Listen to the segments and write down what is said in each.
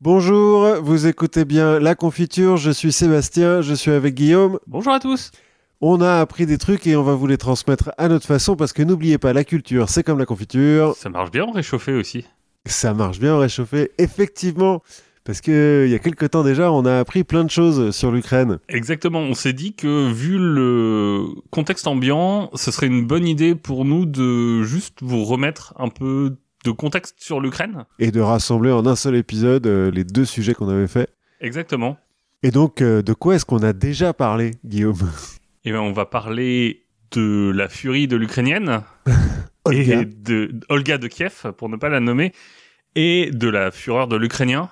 Bonjour, vous écoutez bien La Confiture, je suis Sébastien, je suis avec Guillaume. Bonjour à tous. On a appris des trucs et on va vous les transmettre à notre façon parce que n'oubliez pas, la culture, c'est comme la confiture. Ça marche bien en réchauffé aussi. Ça marche bien en réchauffé, effectivement. Parce que il y a quelques temps déjà, on a appris plein de choses sur l'Ukraine. Exactement, on s'est dit que vu le contexte ambiant, ce serait une bonne idée pour nous de juste vous remettre un peu de contexte sur l'Ukraine. Et de rassembler en un seul épisode euh, les deux sujets qu'on avait faits. Exactement. Et donc, euh, de quoi est-ce qu'on a déjà parlé, Guillaume? Eh bien, on va parler de la furie de l'Ukrainienne Olga. et de Olga de Kiev, pour ne pas la nommer, et de la fureur de l'Ukrainien,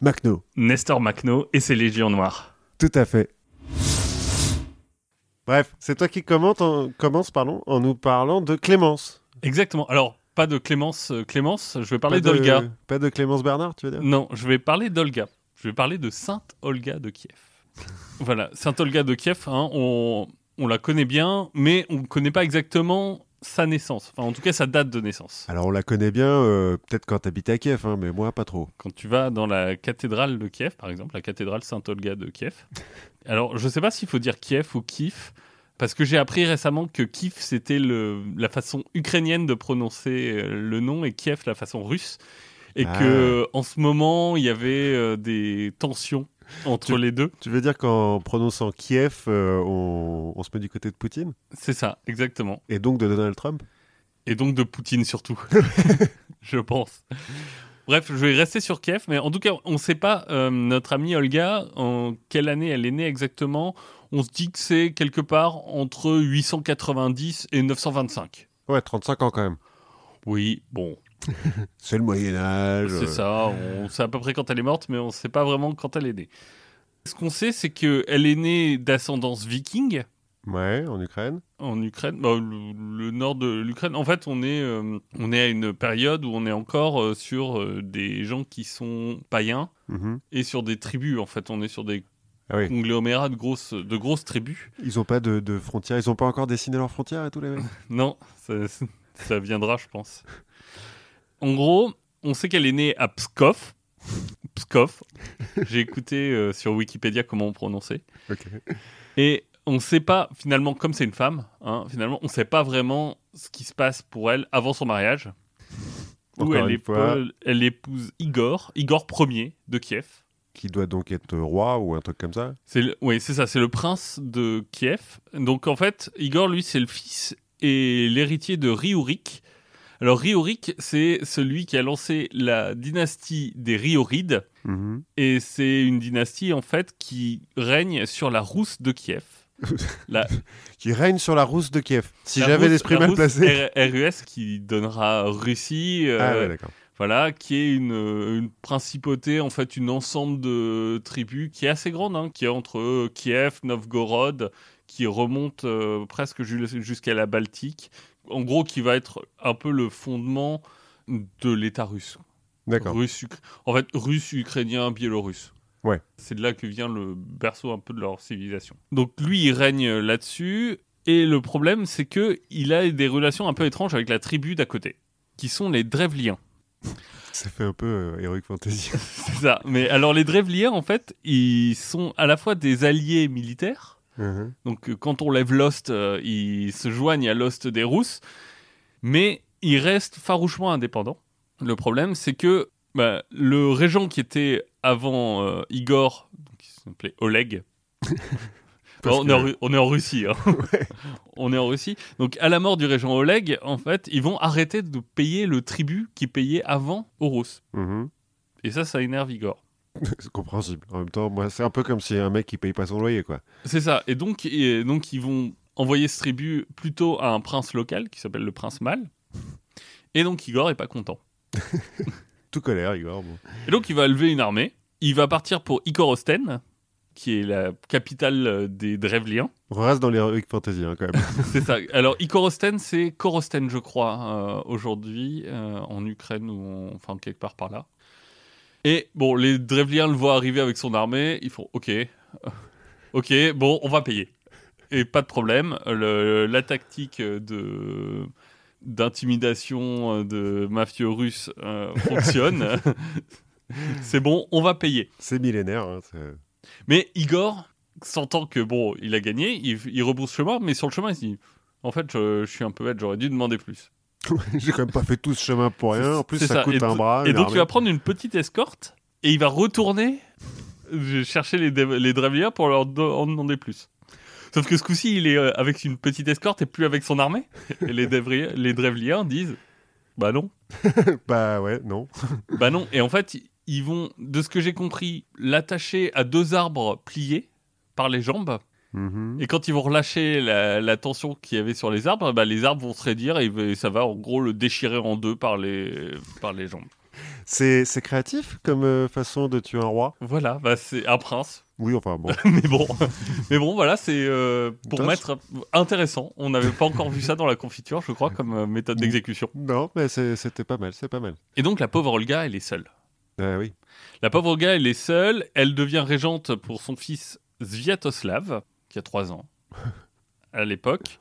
Macno. Nestor Makhno et ses légions noires. Tout à fait. Bref, c'est toi qui en- commence pardon, en nous parlant de Clémence. Exactement. Alors, pas de Clémence, euh, Clémence, je vais parler d'Olga. Pas de Clémence Bernard, tu veux dire? Non, je vais parler d'Olga. Je vais parler de Sainte Olga de Kiev. voilà, Sainte Olga de Kiev, hein, on, on la connaît bien, mais on ne connaît pas exactement sa naissance. Enfin, en tout cas, sa date de naissance. Alors on la connaît bien, euh, peut-être quand t'habites à Kiev, hein, mais moi pas trop. Quand tu vas dans la cathédrale de Kiev, par exemple, la cathédrale Sainte Olga de Kiev. Alors, je ne sais pas s'il faut dire Kiev ou Kiev, parce que j'ai appris récemment que Kiev, c'était la façon ukrainienne de prononcer euh, le nom et Kiev, la façon russe. Et Ah. que en ce moment, il y avait euh, des tensions entre Tu- les deux. Tu veux dire qu'en prononçant Kiev, euh, on, on se met du côté de Poutine? C'est ça, exactement. Et donc de Donald Trump? Et donc de Poutine surtout, je pense. Bref, je vais rester sur Kiev, mais en tout cas, on ne sait pas, euh, notre amie Olga, en quelle année elle est née exactement. On se dit que c'est quelque part entre 890 et 925. Ouais, 35 ans quand même. Oui, bon, C'est le Moyen-Âge. c'est ça. On sait à peu près quand elle est morte, mais on ne sait pas vraiment quand elle est née. Ce qu'on sait, c'est qu'elle est née d'ascendance viking Ouais, en Ukraine? en Ukraine, bah, le, le nord de l'Ukraine. En fait, on est, euh, on est à une période où on est encore euh, sur euh, des gens qui sont païens Mhm. et sur des tribus. En fait, on est sur des Ah oui. conglomérats de grosses, de grosses tribus. Ils ont pas de, de frontières, ils ont pas encore dessiné leurs frontières et tout les mecs? Non, ça, ça viendra, je pense. En gros, on sait qu'elle est née à Pskov. Pskov. J'ai écouté euh, sur Wikipédia comment on prononçait. Ok. Et on ne sait pas, finalement, comme c'est une femme, hein, finalement, on ne sait pas vraiment ce qui se passe pour elle avant son mariage. Où elle, épouse, elle épouse Igor, Igor Ier de Kiev. Qui doit donc être roi ou un truc comme ça C'est le- oui, c'est ça, c'est le prince de Kiev. Donc en fait, Igor, lui, c'est le fils et l'héritier de Riourik. Alors Riourik, c'est celui qui a lancé la dynastie des Riorides. Mhm. Et c'est une dynastie, en fait, qui règne sur la Rousse de Kiev. La, Qui règne sur la rousse de Kiev. Si j'avais l'esprit mal placé. R- RUS qui donnera Russie, euh, Ah ouais, d'accord. voilà, qui est une, une principauté, en fait, une ensemble de tribus qui est assez grande, hein, qui est entre euh, Kiev, Novgorod, qui remonte euh, presque ju- jusqu'à la Baltique. En gros, qui va être un peu le fondement de l'État russe. D'accord. Russe, en fait, russe, ukrainien, biélorusse. Ouais. C'est de là que vient le berceau un peu de leur civilisation. Donc lui, il règne là-dessus. Et le problème, c'est que il a des relations un peu étranges avec la tribu d'à côté, qui sont les Drevliens. Ça fait un peu euh, Heroic Fantasy. C'est ça. Mais alors les Drevliens, en fait, ils sont à la fois des alliés militaires. Mhm. Donc euh, quand on lève l'Ost, euh, ils se joignent à l'Ost des Rousses. Mais ils restent farouchement indépendants. Le problème, c'est que bah, le régent qui était avant euh, Igor, qui s'appelait Oleg, on, est en, que- Ru- on est en Russie. hein. on est en Russie. Donc, à la mort du régent Oleg, en fait, ils vont arrêter de payer le tribut qu'ils payaient avant aux Russes. Mhm. Et ça, ça énerve Igor. C'est compréhensible. En même temps, moi, c'est un peu comme si un mec qui paye pas son loyer, quoi. C'est ça. Et donc, et donc, ils vont envoyer ce tribut plutôt à un prince local qui s'appelle le prince Mal. Et donc, Igor est pas content. Tout colère, Igor. bon. Et donc, il va lever une armée. Il va partir pour Ikorosten, qui est la capitale euh, des Drevliens. On reste dans l'Heroic Fantasy, hein, quand même. C'est ça. Alors, Ikorosten, c'est Korosten, je crois, euh, aujourd'hui, euh, en Ukraine ou en- enfin quelque part par là. Et bon, les Drevliens le voient arriver avec son armée. Ils font OK, OK, bon, on va payer. Et pas de problème. Le- la tactique de d'intimidation euh, de mafieux russes euh, fonctionne. c'est bon, on va payer. C'est millénaire. hein, Mais Igor, sentant que bon, il a gagné, il, il rebrousse chemin, mais sur le chemin, il se dit En fait, je, je suis un peu bête, j'aurais dû demander plus. J'ai quand même pas fait tout ce chemin pour rien. En plus, ça, ça. coûte Et un bras. Et donc, il va prendre une petite escorte et il va retourner euh, chercher les, les pour leur demander plus. Sauf que ce coup-ci, il est euh, avec une petite escorte et plus avec son armée. Et les, Drevliens disent Bah non. Bah ouais, non. Bah non. Et en fait, ils vont, de ce que j'ai compris, l'attacher à deux arbres pliés par les jambes. Mhm. Et quand ils vont relâcher la, la tension qu'il y avait sur les arbres, bah, les arbres vont se raidir et ça va en gros le déchirer en deux par les, par les jambes. C'est c'est créatif comme euh, façon de tuer un roi? Voilà, bah, c'est un prince. Oui, enfin bon. mais bon, mais bon, voilà, c'est euh, pour mettre intéressant. On n'avait pas encore vu ça dans la confiture, je crois, comme euh, méthode d'exécution. non, mais c'était pas mal, c'est pas mal. Et donc la pauvre Olga, elle est seule. Ah oui. La pauvre Olga, elle est seule. Elle devient régente pour son fils Sviatoslav, qui a 3 ans à l'époque.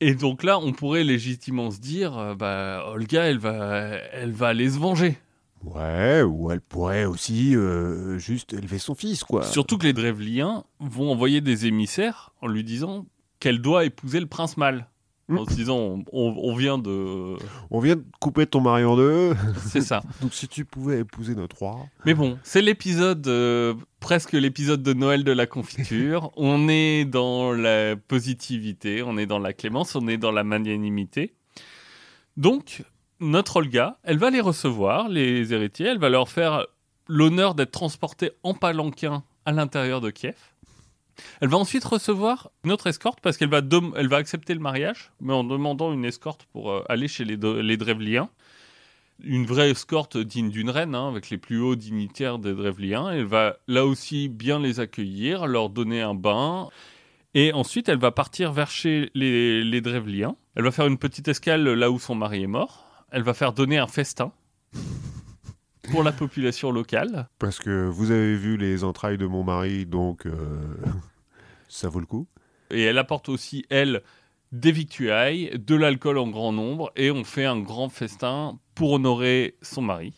Et donc là, on pourrait légitimement se dire, euh, bah, Olga, elle va, elle va aller se venger. Ouais, ou elle pourrait aussi euh, juste élever son fils, quoi. Surtout que les Drevliens vont envoyer des émissaires en lui disant qu'elle doit épouser le prince mâle. Mm. En se disant, on, on- on vient de... On vient de couper ton mari en deux, C'est ça. donc si tu pouvais épouser notre roi. Mais bon, c'est l'épisode, euh, presque l'épisode de Noël de la confiture. on est dans la positivité, on est dans la clémence, on est dans la magnanimité. Donc, notre Olga, elle va les recevoir, les héritiers, elle va leur faire l'honneur d'être transportés en palanquin à l'intérieur de Kiev. Elle va ensuite recevoir une autre escorte parce qu'elle va, accepter le mariage, mais en demandant une escorte pour euh, aller chez les, les Drevliens une vraie escorte digne d'une reine, hein, avec les plus hauts dignitaires des Drevliens. Elle va là aussi bien les accueillir, leur donner un bain. Et ensuite, elle va partir vers chez les, les Drevliens. Elle va faire une petite escale là où son mari est mort. Elle va faire donner un festin pour la population locale. Parce que vous avez vu les entrailles de mon mari, donc euh, ça vaut le coup. Et elle apporte aussi, elle, des victuailles, de l'alcool en grand nombre, et on fait un grand festin pour honorer son mari.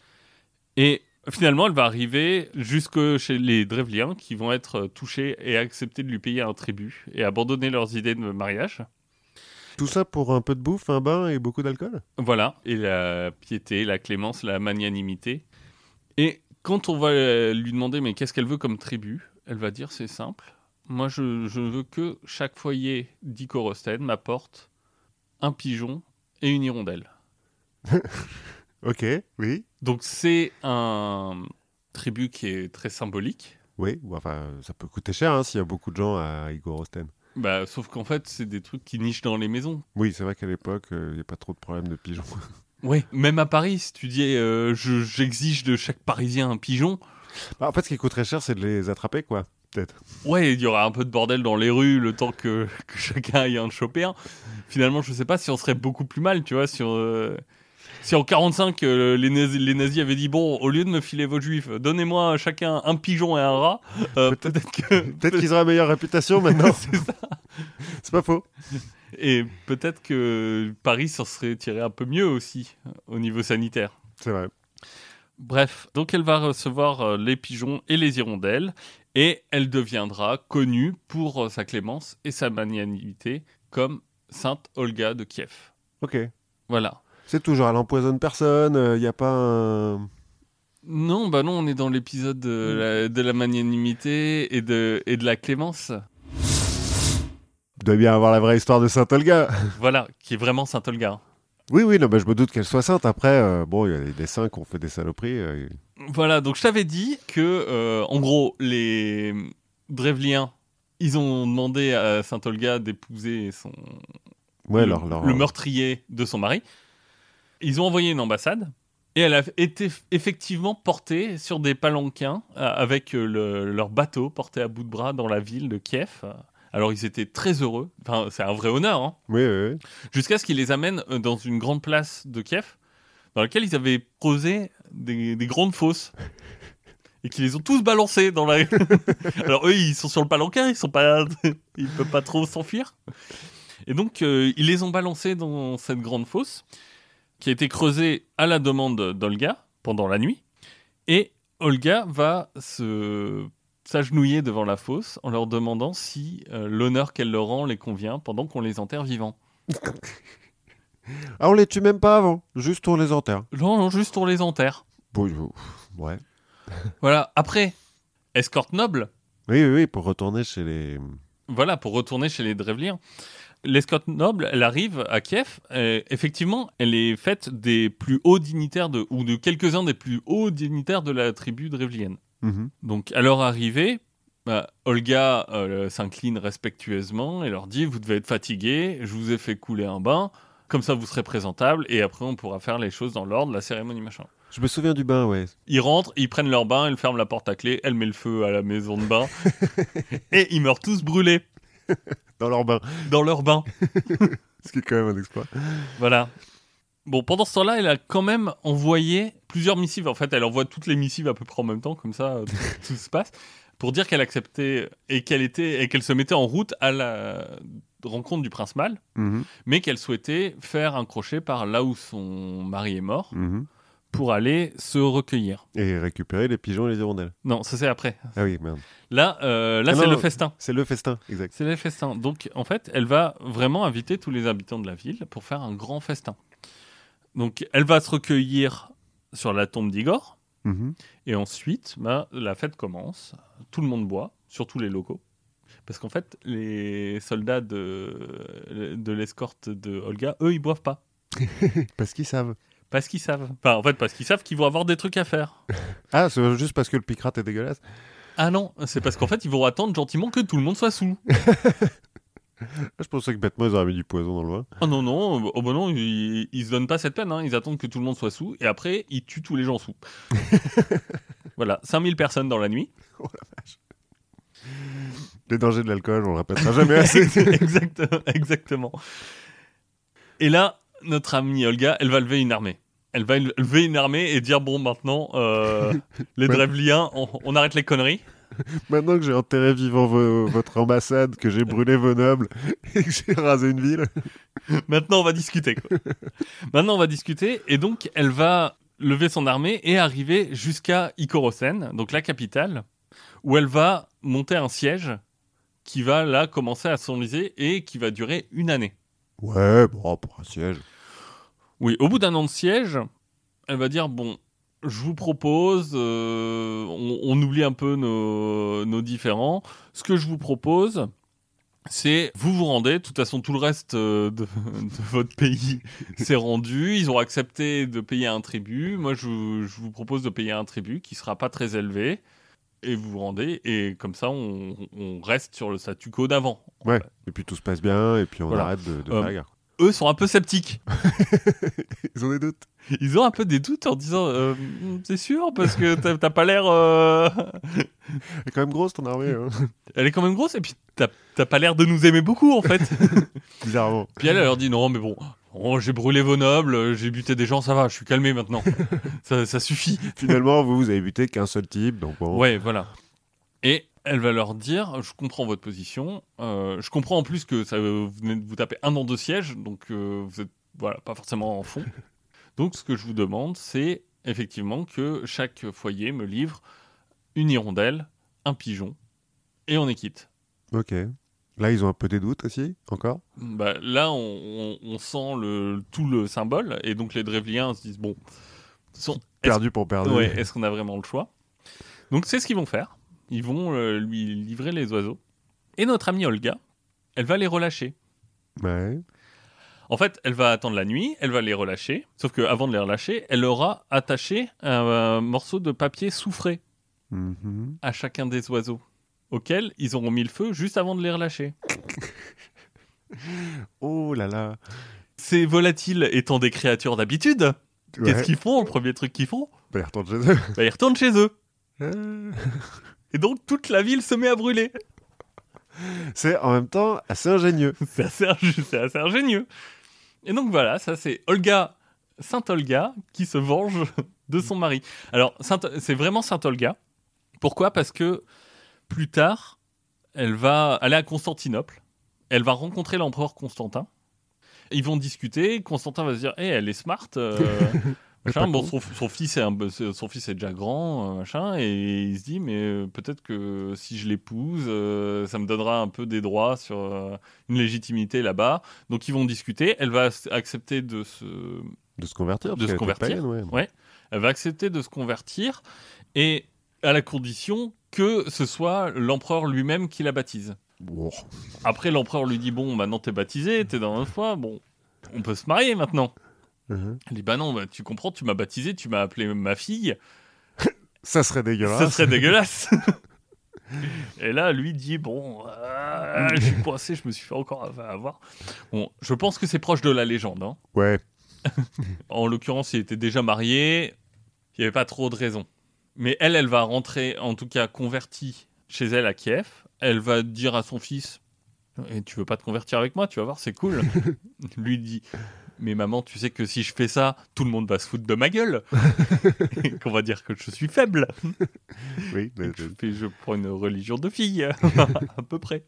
Et finalement, elle va arriver jusque chez les Drevliens, qui vont être touchés et accepter de lui payer un tribut, et abandonner leurs idées de mariage. Tout ça pour un peu de bouffe, un bain et beaucoup d'alcool? Voilà, et la piété, la clémence, la magnanimité. Et quand on va lui demander mais qu'est-ce qu'elle veut comme tribu, elle va dire c'est simple. Moi je, je veux que chaque foyer d'Icorosten m'apporte un pigeon et une hirondelle. Ok, oui. Donc c'est un tribu qui est très symbolique. Oui, ou enfin, ça peut coûter cher hein, s'il y a beaucoup de gens à Igor Osten. Bah, sauf qu'en fait c'est des trucs qui nichent dans les maisons. Oui, c'est vrai qu'à l'époque, euh, il n'y a pas trop de problèmes de pigeons. Oui. Même à Paris, si tu dis euh, je- j'exige de chaque Parisien un pigeon, Bah, en fait, ce qui coûte très cher, c'est de les attraper, quoi. Peut-être. Ouais, il y aura un peu de bordel dans les rues le temps que, que chacun aille en choper un. Finalement, je sais pas si on serait beaucoup plus mal, tu vois, si, on- si en 45 euh, les, nazis, les nazis avaient dit bon, au lieu de me filer vos juifs, donnez-moi chacun un pigeon et un rat. euh, peut-être qu'ils auraient une meilleure réputation maintenant. c'est ça. c'est pas faux. Et peut-être que Paris s'en serait tiré un peu mieux aussi euh, au niveau sanitaire. C'est vrai. Bref, donc elle va recevoir les pigeons et les hirondelles et elle deviendra connue pour sa clémence et sa magnanimité comme Sainte Olga de Kiev. Ok. Voilà. C'est toujours, elle empoisonne personne, il n'y a pas un... Non, bah non, on est dans l'épisode de, la, de la magnanimité et de, et de la clémence. Il doit bien avoir la vraie histoire de Saint Olga. Voilà, qui est vraiment Sainte Olga. Oui, oui, non, bah, je me doute qu'elle soit sainte. Après, euh, bon, il y a des saints qui ont fait des saloperies. euh, Voilà, donc je t'avais dit que, euh, en gros, les Drevliens, ils ont demandé à Sainte Olga d'épouser son, Ouais, le, leur, leur- le meurtrier de son mari. Ils ont envoyé une ambassade et elle a été effectivement portée sur des palanquins euh, avec euh, le- leur bateau porté à bout de bras dans la ville de Kiev. Alors ils étaient très heureux, enfin c'est un vrai honneur, hein. Oui, oui, oui. jusqu'à ce qu'ils les amènent euh, dans une grande place de Kiev dans laquelle ils avaient creusé des, des grandes fosses. Et qu'ils les ont tous balancés dans la. Alors eux, ils sont sur le palanquin, ils sont pas, ils peuvent pas trop s'enfuir. Et donc, euh, ils les ont balancés dans cette grande fosse qui a été creusée à la demande d'Olga pendant la nuit. Et Olga va se s'agenouiller devant la fosse en leur demandant si euh, l'honneur qu'elle leur rend les convient pendant qu'on les enterre vivants. Ah, on les tue même pas avant, juste on les enterre. Non, non, juste on les enterre. Bon, euh, ouais. Voilà. Après, escorte noble. Oui, oui, oui, pour retourner chez les. Voilà, pour retourner chez les Drevliens. L'escorte noble, elle arrive à Kiev. et effectivement, elle est faite des plus hauts dignitaires de, ou de quelques-uns des plus hauts dignitaires de la tribu drevlienne. Mhm. Donc, à leur arrivée, bah, Olga euh, s'incline respectueusement et leur dit Vous devez être fatigué, je vous ai fait couler un bain, comme ça vous serez présentable, et après on pourra faire les choses dans l'ordre, la cérémonie, machin. Je me souviens du bain, ouais. Ils rentrent, ils prennent leur bain, elle ferme la porte à clé, elle met le feu à la maison de bain, et ils meurent tous brûlés Dans leur bain. dans leur bain. Ce qui est quand même un exploit. Voilà. Bon, pendant ce temps-là, elle a quand même envoyé plusieurs missives. En fait, elle envoie toutes les missives à peu près en même temps, comme ça, euh, tout, tout se passe, pour dire qu'elle acceptait et qu'elle était et qu'elle se mettait en route à la rencontre du prince Mal, Mhm, mais qu'elle souhaitait faire un crochet par là où son mari est mort mhm. Pour aller se recueillir. Et récupérer les pigeons et les hirondelles. Non, ça c'est après. Ah oui, merde. Là, euh, là Ah c'est le festin. C'est le festin, exact. C'est le festin. Donc, en fait, elle va vraiment inviter tous les habitants de la ville pour faire un grand festin. Donc, elle va se recueillir sur la tombe d'Igor. Mhm. Et ensuite, bah, la fête commence. Tout le monde boit, surtout les locaux. Parce qu'en fait, les soldats de, de l'escorte de Olga, eux, ils boivent pas. Parce qu'ils savent. Parce qu'ils savent. Enfin, en fait, parce qu'ils savent qu'ils vont avoir des trucs à faire. Ah, c'est juste parce que le picrate est dégueulasse. Ah non, c'est parce qu'en fait, ils vont attendre gentiment que tout le monde soit sous. Ah, Je pensais que bêtement ils auraient mis du poison dans le vin. Oh non, non, oh bah non ils, ils se donnent pas cette peine, hein. ils attendent que tout le monde soit sous, et après, ils tuent tous les gens sous. voilà, 5000 personnes dans la nuit. Les dangers de l'alcool, on le répétera jamais assez. exactement, exactement. Et là, notre amie Olga, elle va lever une armée. Elle va lever une armée et dire, bon, maintenant, euh, les. Drevliens, on, on arrête les conneries. Maintenant que j'ai enterré vivant vo- votre ambassade, que j'ai brûlé vos nobles et que j'ai rasé une ville. Maintenant, on va discuter. quoi. Maintenant, on va discuter. Et donc, elle va lever son armée et arriver jusqu'à Ikorosène, donc la capitale, où elle va monter un siège qui va là commencer à s'enliser et qui va durer une année. Ouais, bon, pour un siège. Oui, au bout d'un an de siège, elle va dire bon, je vous propose, euh, on, on oublie un peu nos, nos différends. Ce que je vous propose, c'est vous vous rendez. De toute façon, tout le reste euh, de, de votre pays s'est rendu. Ils ont accepté de payer un tribut. Moi, je, vous- je vous propose de payer un tribut qui sera pas très élevé. Et vous vous rendez, et comme ça, on, on reste sur le statu quo d'avant. Ouais. Et puis tout se passe bien, et puis on Voilà. arrête de, de Euh, faire la guerre. Eux sont un peu sceptiques. Ils ont des doutes. Ils ont un peu des doutes en disant euh, C'est sûr Parce que t'as pas l'air. euh, Elle est quand même grosse ton armée, hein. Elle est quand même grosse et puis t'as t'as pas l'air de nous aimer beaucoup en fait. bizarrement. puis elle, elle leur dit Non, mais bon, oh, j'ai brûlé vos nobles, j'ai buté des gens, ça va, je suis calmé maintenant. ça, ça suffit. Finalement, vous, vous avez buté qu'un seul type, donc bon. Ouais, voilà. Et elle va leur dire Je comprends votre position. euh, je comprends en plus que ça, vous venez de vous taper un an de siège, donc euh, vous êtes voilà, pas forcément en fond. Donc ce que je vous demande, c'est effectivement que chaque foyer me livre une hirondelle, un pigeon, et on est quitte. Ok. Là, ils ont un peu des doutes aussi, encore. Bah, là, on, on- on sent le, tout le symbole, et donc les Drevliens se disent Bon, est-ce Perdu pour. Ouais, est-ce qu'on a vraiment le choix? Donc c'est ce qu'ils vont faire. Ils vont euh, lui livrer les oiseaux. Et notre amie Olga, elle va les relâcher. Ouais. En fait, elle va attendre la nuit, elle va les relâcher. Sauf qu'avant de les relâcher, elle aura attaché un, morceau de papier soufré Mhm. à chacun des oiseaux, auquel ils auront mis le feu juste avant de les relâcher. Oh là là. Ces volatiles étant des créatures d'habitude, Ouais. qu'est-ce qu'ils font Le premier truc qu'ils font, Bah, ils retournent chez eux. bah, ils retournent chez eux. Euh, Et donc toute la ville se met à brûler. C'est en même temps assez ingénieux. C'est assez, c'est assez ingénieux. Et donc voilà, ça c'est Olga, Sainte Olga, qui se venge de son mari. Alors, c'est vraiment Sainte Olga. Pourquoi? Parce que plus tard, elle va aller à Constantinople. Elle va rencontrer l'empereur Constantin. Ils vont discuter. Constantin va se dire Eh, elle est smart. euh, machin. Bon, son, son fils est un, peu- son fils est déjà grand, euh, machin, et il se dit, mais euh, peut-être que si je l'épouse, euh, ça me donnera un peu des droits sur euh, une légitimité là-bas. Donc ils vont discuter. Elle va ac- accepter de se, De se convertir. De parce se qu'elle était convertir. païenne, ouais. Ouais. elle va accepter de se convertir, et à la condition que ce soit l'empereur lui-même qui la baptise. Après, l'empereur lui dit, bon, maintenant t'es baptisé, t'es dans la foi, bon, on peut se marier maintenant. Mhm. Elle dit, bah non, bah, tu comprends, tu m'as baptisé, tu m'as appelé ma fille. Ça serait dégueulasse. Ça serait dégueulasse. Et là, lui dit bon, euh, je suis coincé, je me suis fait encore avoir. Bon, je pense que c'est proche de la légende. hein. Ouais. En l'occurrence, il était déjà marié, il n'y avait pas trop de raisons. Mais elle, elle va rentrer, en tout cas convertie chez elle à Kiev. Elle va dire à son fils Et Tu veux pas te convertir avec moi Tu vas voir, c'est cool. Lui dit Mais maman, tu sais que si je fais ça, tout le monde va se foutre de ma gueule. Qu'on va dire que je suis faible. Oui. mais- Je, fais- je prends une religion de fille, à peu près.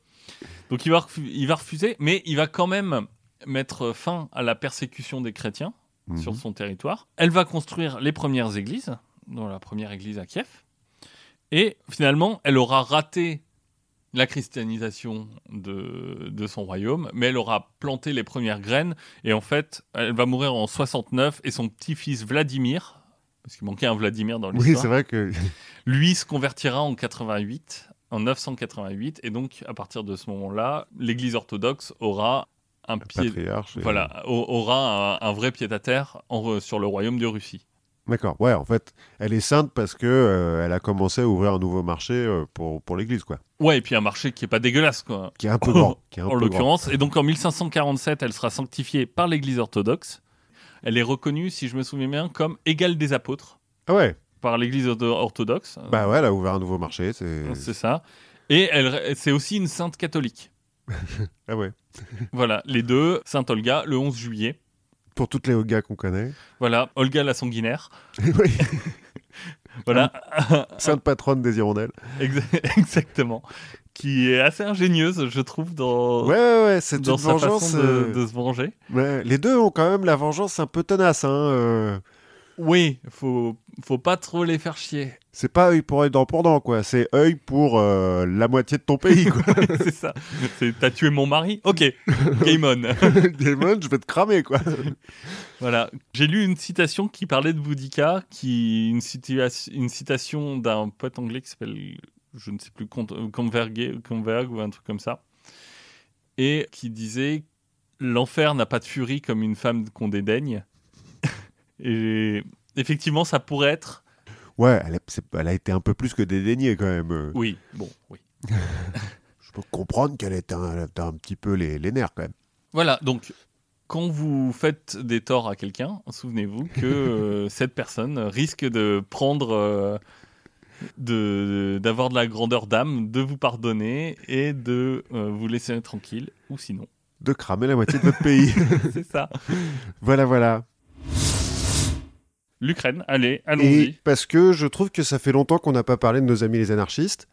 Donc il va, refu- il va refuser, mais il va quand même mettre fin à la persécution des chrétiens Mhm. sur son territoire. Elle va construire les premières églises, dont la première église à Kiev. Et finalement, elle aura raté la christianisation de, de son royaume, mais elle aura planté les premières graines. Et en fait, elle va mourir en 69 et son petit-fils Vladimir, parce qu'il manquait un Vladimir dans l'histoire, Oui, c'est vrai que. lui se convertira en 88, en 988, et donc à partir de ce moment-là, l'Église orthodoxe aura un pied, voilà, au- aura un, un vrai pied-à-terre en- sur le royaume de Russie. D'accord. Ouais, en fait, elle est sainte parce que euh, elle a commencé à ouvrir un nouveau marché euh, pour, pour l'église, quoi. Ouais, et puis un marché qui est pas dégueulasse, quoi. Qui est un peu grand. Qui est un en peu grand. l'occurrence. Et donc en 1547, elle sera sanctifiée par l'Église orthodoxe. Elle est reconnue, si je me souviens bien, comme égale des apôtres Ah ouais. par l'Église ortho- orthodoxe. Bah ouais, elle a ouvert un nouveau marché. C'est. C'est ça. Et elle, c'est aussi une sainte catholique. Ah ouais. Voilà, les deux, Sainte Olga, le 11 juillet. Pour toutes les Olga qu'on connaît. Voilà, Olga la sanguinaire. oui. Voilà, Sainte patronne des hirondelles. Exa- exactement. Qui est assez ingénieuse, je trouve, dans, Ouais, ouais, ouais. C'est dans une sa vengeance. façon de, euh, de se venger. ouais, Les deux ont quand même la vengeance un peu tenace. Hein. euh. Oui, faut, faut pas trop les faire chier. C'est pas œil pour œil, dent pour dent, quoi. C'est œil pour euh, la moitié de ton pays, quoi. c'est ça. C'est t'as tué mon mari Ok, game on. Damon, je vais te cramer, quoi. Voilà. J'ai lu une citation qui parlait de Boudica, qui une, citation d'un poète anglais qui s'appelle, je ne sais plus, Con- euh, Converge Converge ou un truc comme ça, et qui disait L'enfer n'a pas de furie comme une femme qu'on dédaigne. Et effectivement, ça pourrait être. Ouais, elle a, c'est- elle a été un peu plus que dédaignée, quand même. Oui, bon, oui. Je peux comprendre qu'elle était un, un petit peu les, les nerfs, quand même. Voilà, donc. Quand vous faites des torts à quelqu'un, souvenez-vous que euh, cette personne risque de prendre euh, de d'avoir de la grandeur d'âme, de vous pardonner et de euh, vous laisser tranquille, ou sinon. De cramer la moitié de votre pays. C'est ça. voilà, voilà. L'Ukraine, allez, allons-y. parce que je trouve que ça fait longtemps qu'on n'a pas parlé de nos amis les anarchistes.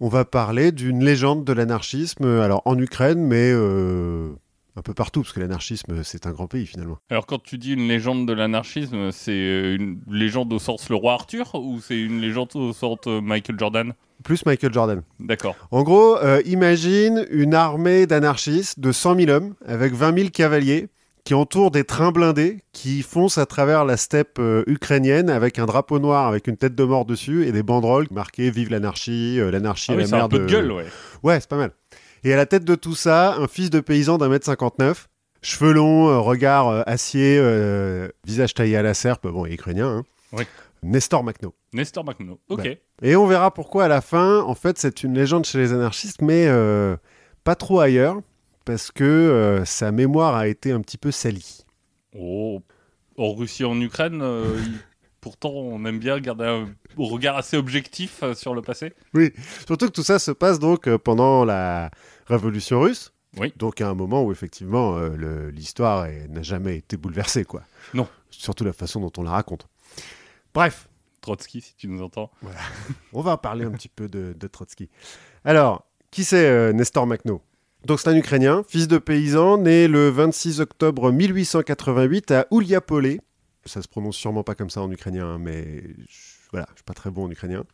On va parler d'une légende de l'anarchisme, alors en Ukraine, mais euh, un peu partout, parce que l'anarchisme, c'est un grand pays finalement. Alors quand tu dis une légende de l'anarchisme, c'est euh, une légende au sens le roi Arthur ou c'est une légende au sens euh, Michael Jordan? Plus Michael Jordan. D'accord. En gros, euh, imagine une armée d'anarchistes de 100 000 hommes, avec 20 000 cavaliers, qui entourent des trains blindés, qui foncent à travers la steppe euh, ukrainienne, avec un drapeau noir, avec une tête de mort dessus, et des banderoles marquées « Vive l'anarchie, euh, l'anarchie Ah oui, la c'est mère un peu de gueule, ouais. Ouais, c'est pas mal. Et à la tête de tout ça, un fils de paysan d'un mètre 59, cheveux longs, euh, regard acier, visage taillé à la serpe, bon, ukrainien, hein. Oui. Nestor Makhno. Nestor Makhno. Ok. Ouais. Et on verra pourquoi à la fin, en fait, c'est une légende chez les anarchistes, mais euh, pas trop ailleurs, parce que euh, sa mémoire a été un petit peu salie. Oh, en Russie, en Ukraine, euh, pourtant on aime bien garder un regard assez objectif euh, sur le passé. Surtout que tout ça se passe donc pendant la Révolution russe. Oui. Donc à un moment où effectivement l'histoire n'a jamais été bouleversée, quoi. Non. Surtout la façon dont on la raconte. Bref, Trotsky, si tu nous entends. on va parler un petit peu de, de Trotsky. Alors, qui c'est Nestor Makhno Donc c'est un Ukrainien, fils de paysan, né le 26 octobre 1888 à Ouliapolé, Ça se prononce sûrement pas comme ça en ukrainien, hein, mais je- voilà, je suis pas très bon en ukrainien.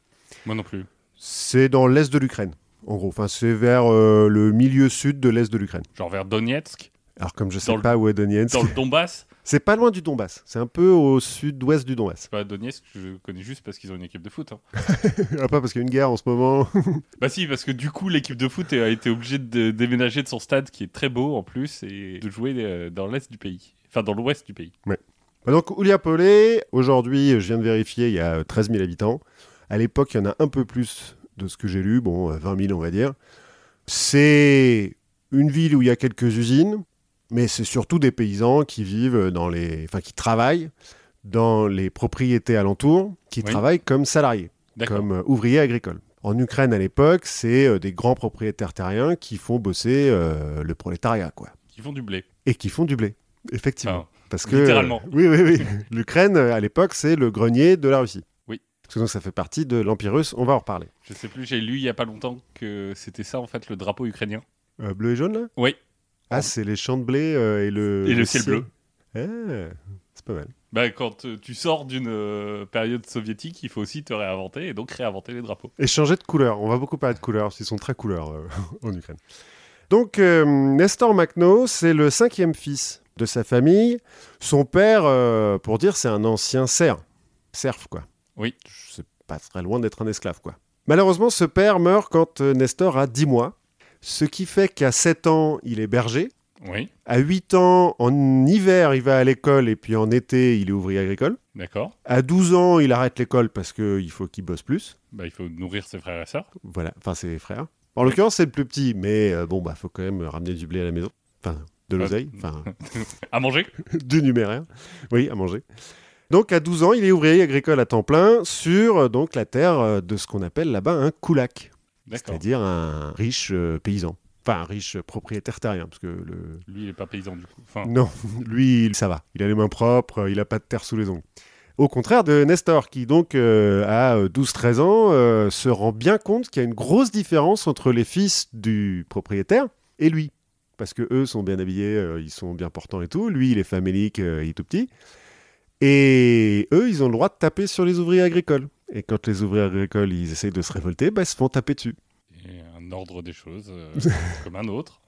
Moi non plus. C'est dans l'est de l'Ukraine, en gros. Enfin, c'est vers euh, le milieu sud de l'est de l'Ukraine. Genre vers Donetsk, Alors, comme je sais Dans le- pas où est Donetsk, dans le Donbass? C'est pas loin du Donbass. C'est un peu au sud-ouest du Donbass. C'est pas Donetsk, je connais juste parce qu'ils ont une équipe de foot. hein. Ah, pas parce qu'il y a une guerre en ce moment. Bah si, parce que du coup, l'équipe de foot a été obligée de déménager de son stade qui est très beau en plus et de jouer euh, dans l'est du pays. Enfin, dans l'ouest du pays. Donc, Ouliapolé, aujourd'hui, je viens de vérifier, il y a 13 000 habitants. À l'époque, il y en a un peu plus de ce que j'ai lu, bon, euh, 20 000, on va dire. C'est une ville où il y a quelques usines, mais c'est surtout des paysans qui vivent dans les. Enfin, qui travaillent dans les propriétés alentours, qui Oui. travaillent comme salariés, comme euh, ouvriers agricoles. En Ukraine, à l'époque, c'est euh, des grands propriétaires terriens qui font bosser euh, le prolétariat, quoi. Ils font du blé. Et qui font du blé, effectivement. Enfin, Parce que, Littéralement. oui, oui, oui. L'Ukraine, à l'époque, c'est le grenier de la Russie. Oui. Parce que donc, ça fait partie de l'Empire russe. On va en reparler. je sais plus, j'ai lu il y a pas longtemps que c'était ça en fait le drapeau ukrainien. Euh, bleu et jaune, là? Oui. Ah, c'est les champs de blé euh, et le... Et le ciel bleu. Ah, c'est pas mal. Bah, quand euh, tu sors d'une euh, période soviétique, il faut aussi te réinventer et donc réinventer les drapeaux. Et changer de couleur. On va beaucoup parler de couleurs, parce qu'ils sont très couleurs euh, en Ukraine. Donc, euh, Nestor Makhno, c'est le cinquième fils de sa famille. Son père, euh, pour dire, c'est un ancien serf. Serf, quoi. Oui. C'est pas très loin d'être un esclave, quoi. Malheureusement, ce père meurt quand Nestor a 10 mois. Ce qui fait qu'à 7 ans, il est berger. Oui, À 8 ans, en hiver, il va à l'école et puis en été, il est ouvrier agricole. d'accord. À 12 ans, il arrête l'école parce qu'il faut qu'il bosse plus. Bah, il faut nourrir ses frères et sœurs. Voilà, enfin ses frères. En l'occurrence, c'est le plus petit, mais euh, bon, bah, faut quand même ramener du blé à la maison. Enfin, de l'oseille, enfin, À manger du numéraire. Oui, à manger. Donc, à 12 ans, il est ouvrier agricole à temps plein sur euh, donc la terre euh, de ce qu'on appelle là-bas un koulak. C'est-à-dire un riche euh, paysan. Enfin, un riche propriétaire terrien, parce que le, Lui, il est pas paysan du coup. Enfin, Non, lui, ça va. Il a les mains propres, il a pas de terre sous les ongles. Au contraire de Nestor, qui donc euh, à 12-13 ans euh, se rend bien compte qu'il y a une grosse différence entre les fils du propriétaire et lui. Parce que eux sont bien habillés, euh, ils sont bien portants et tout. Lui, il est famélique, euh, il est tout petit. Et eux, ils ont le droit de taper sur les ouvriers agricoles. Et quand les ouvriers agricoles, ils essayent de se révolter, bah, ils se font taper dessus. et un ordre des choses euh, comme un autre.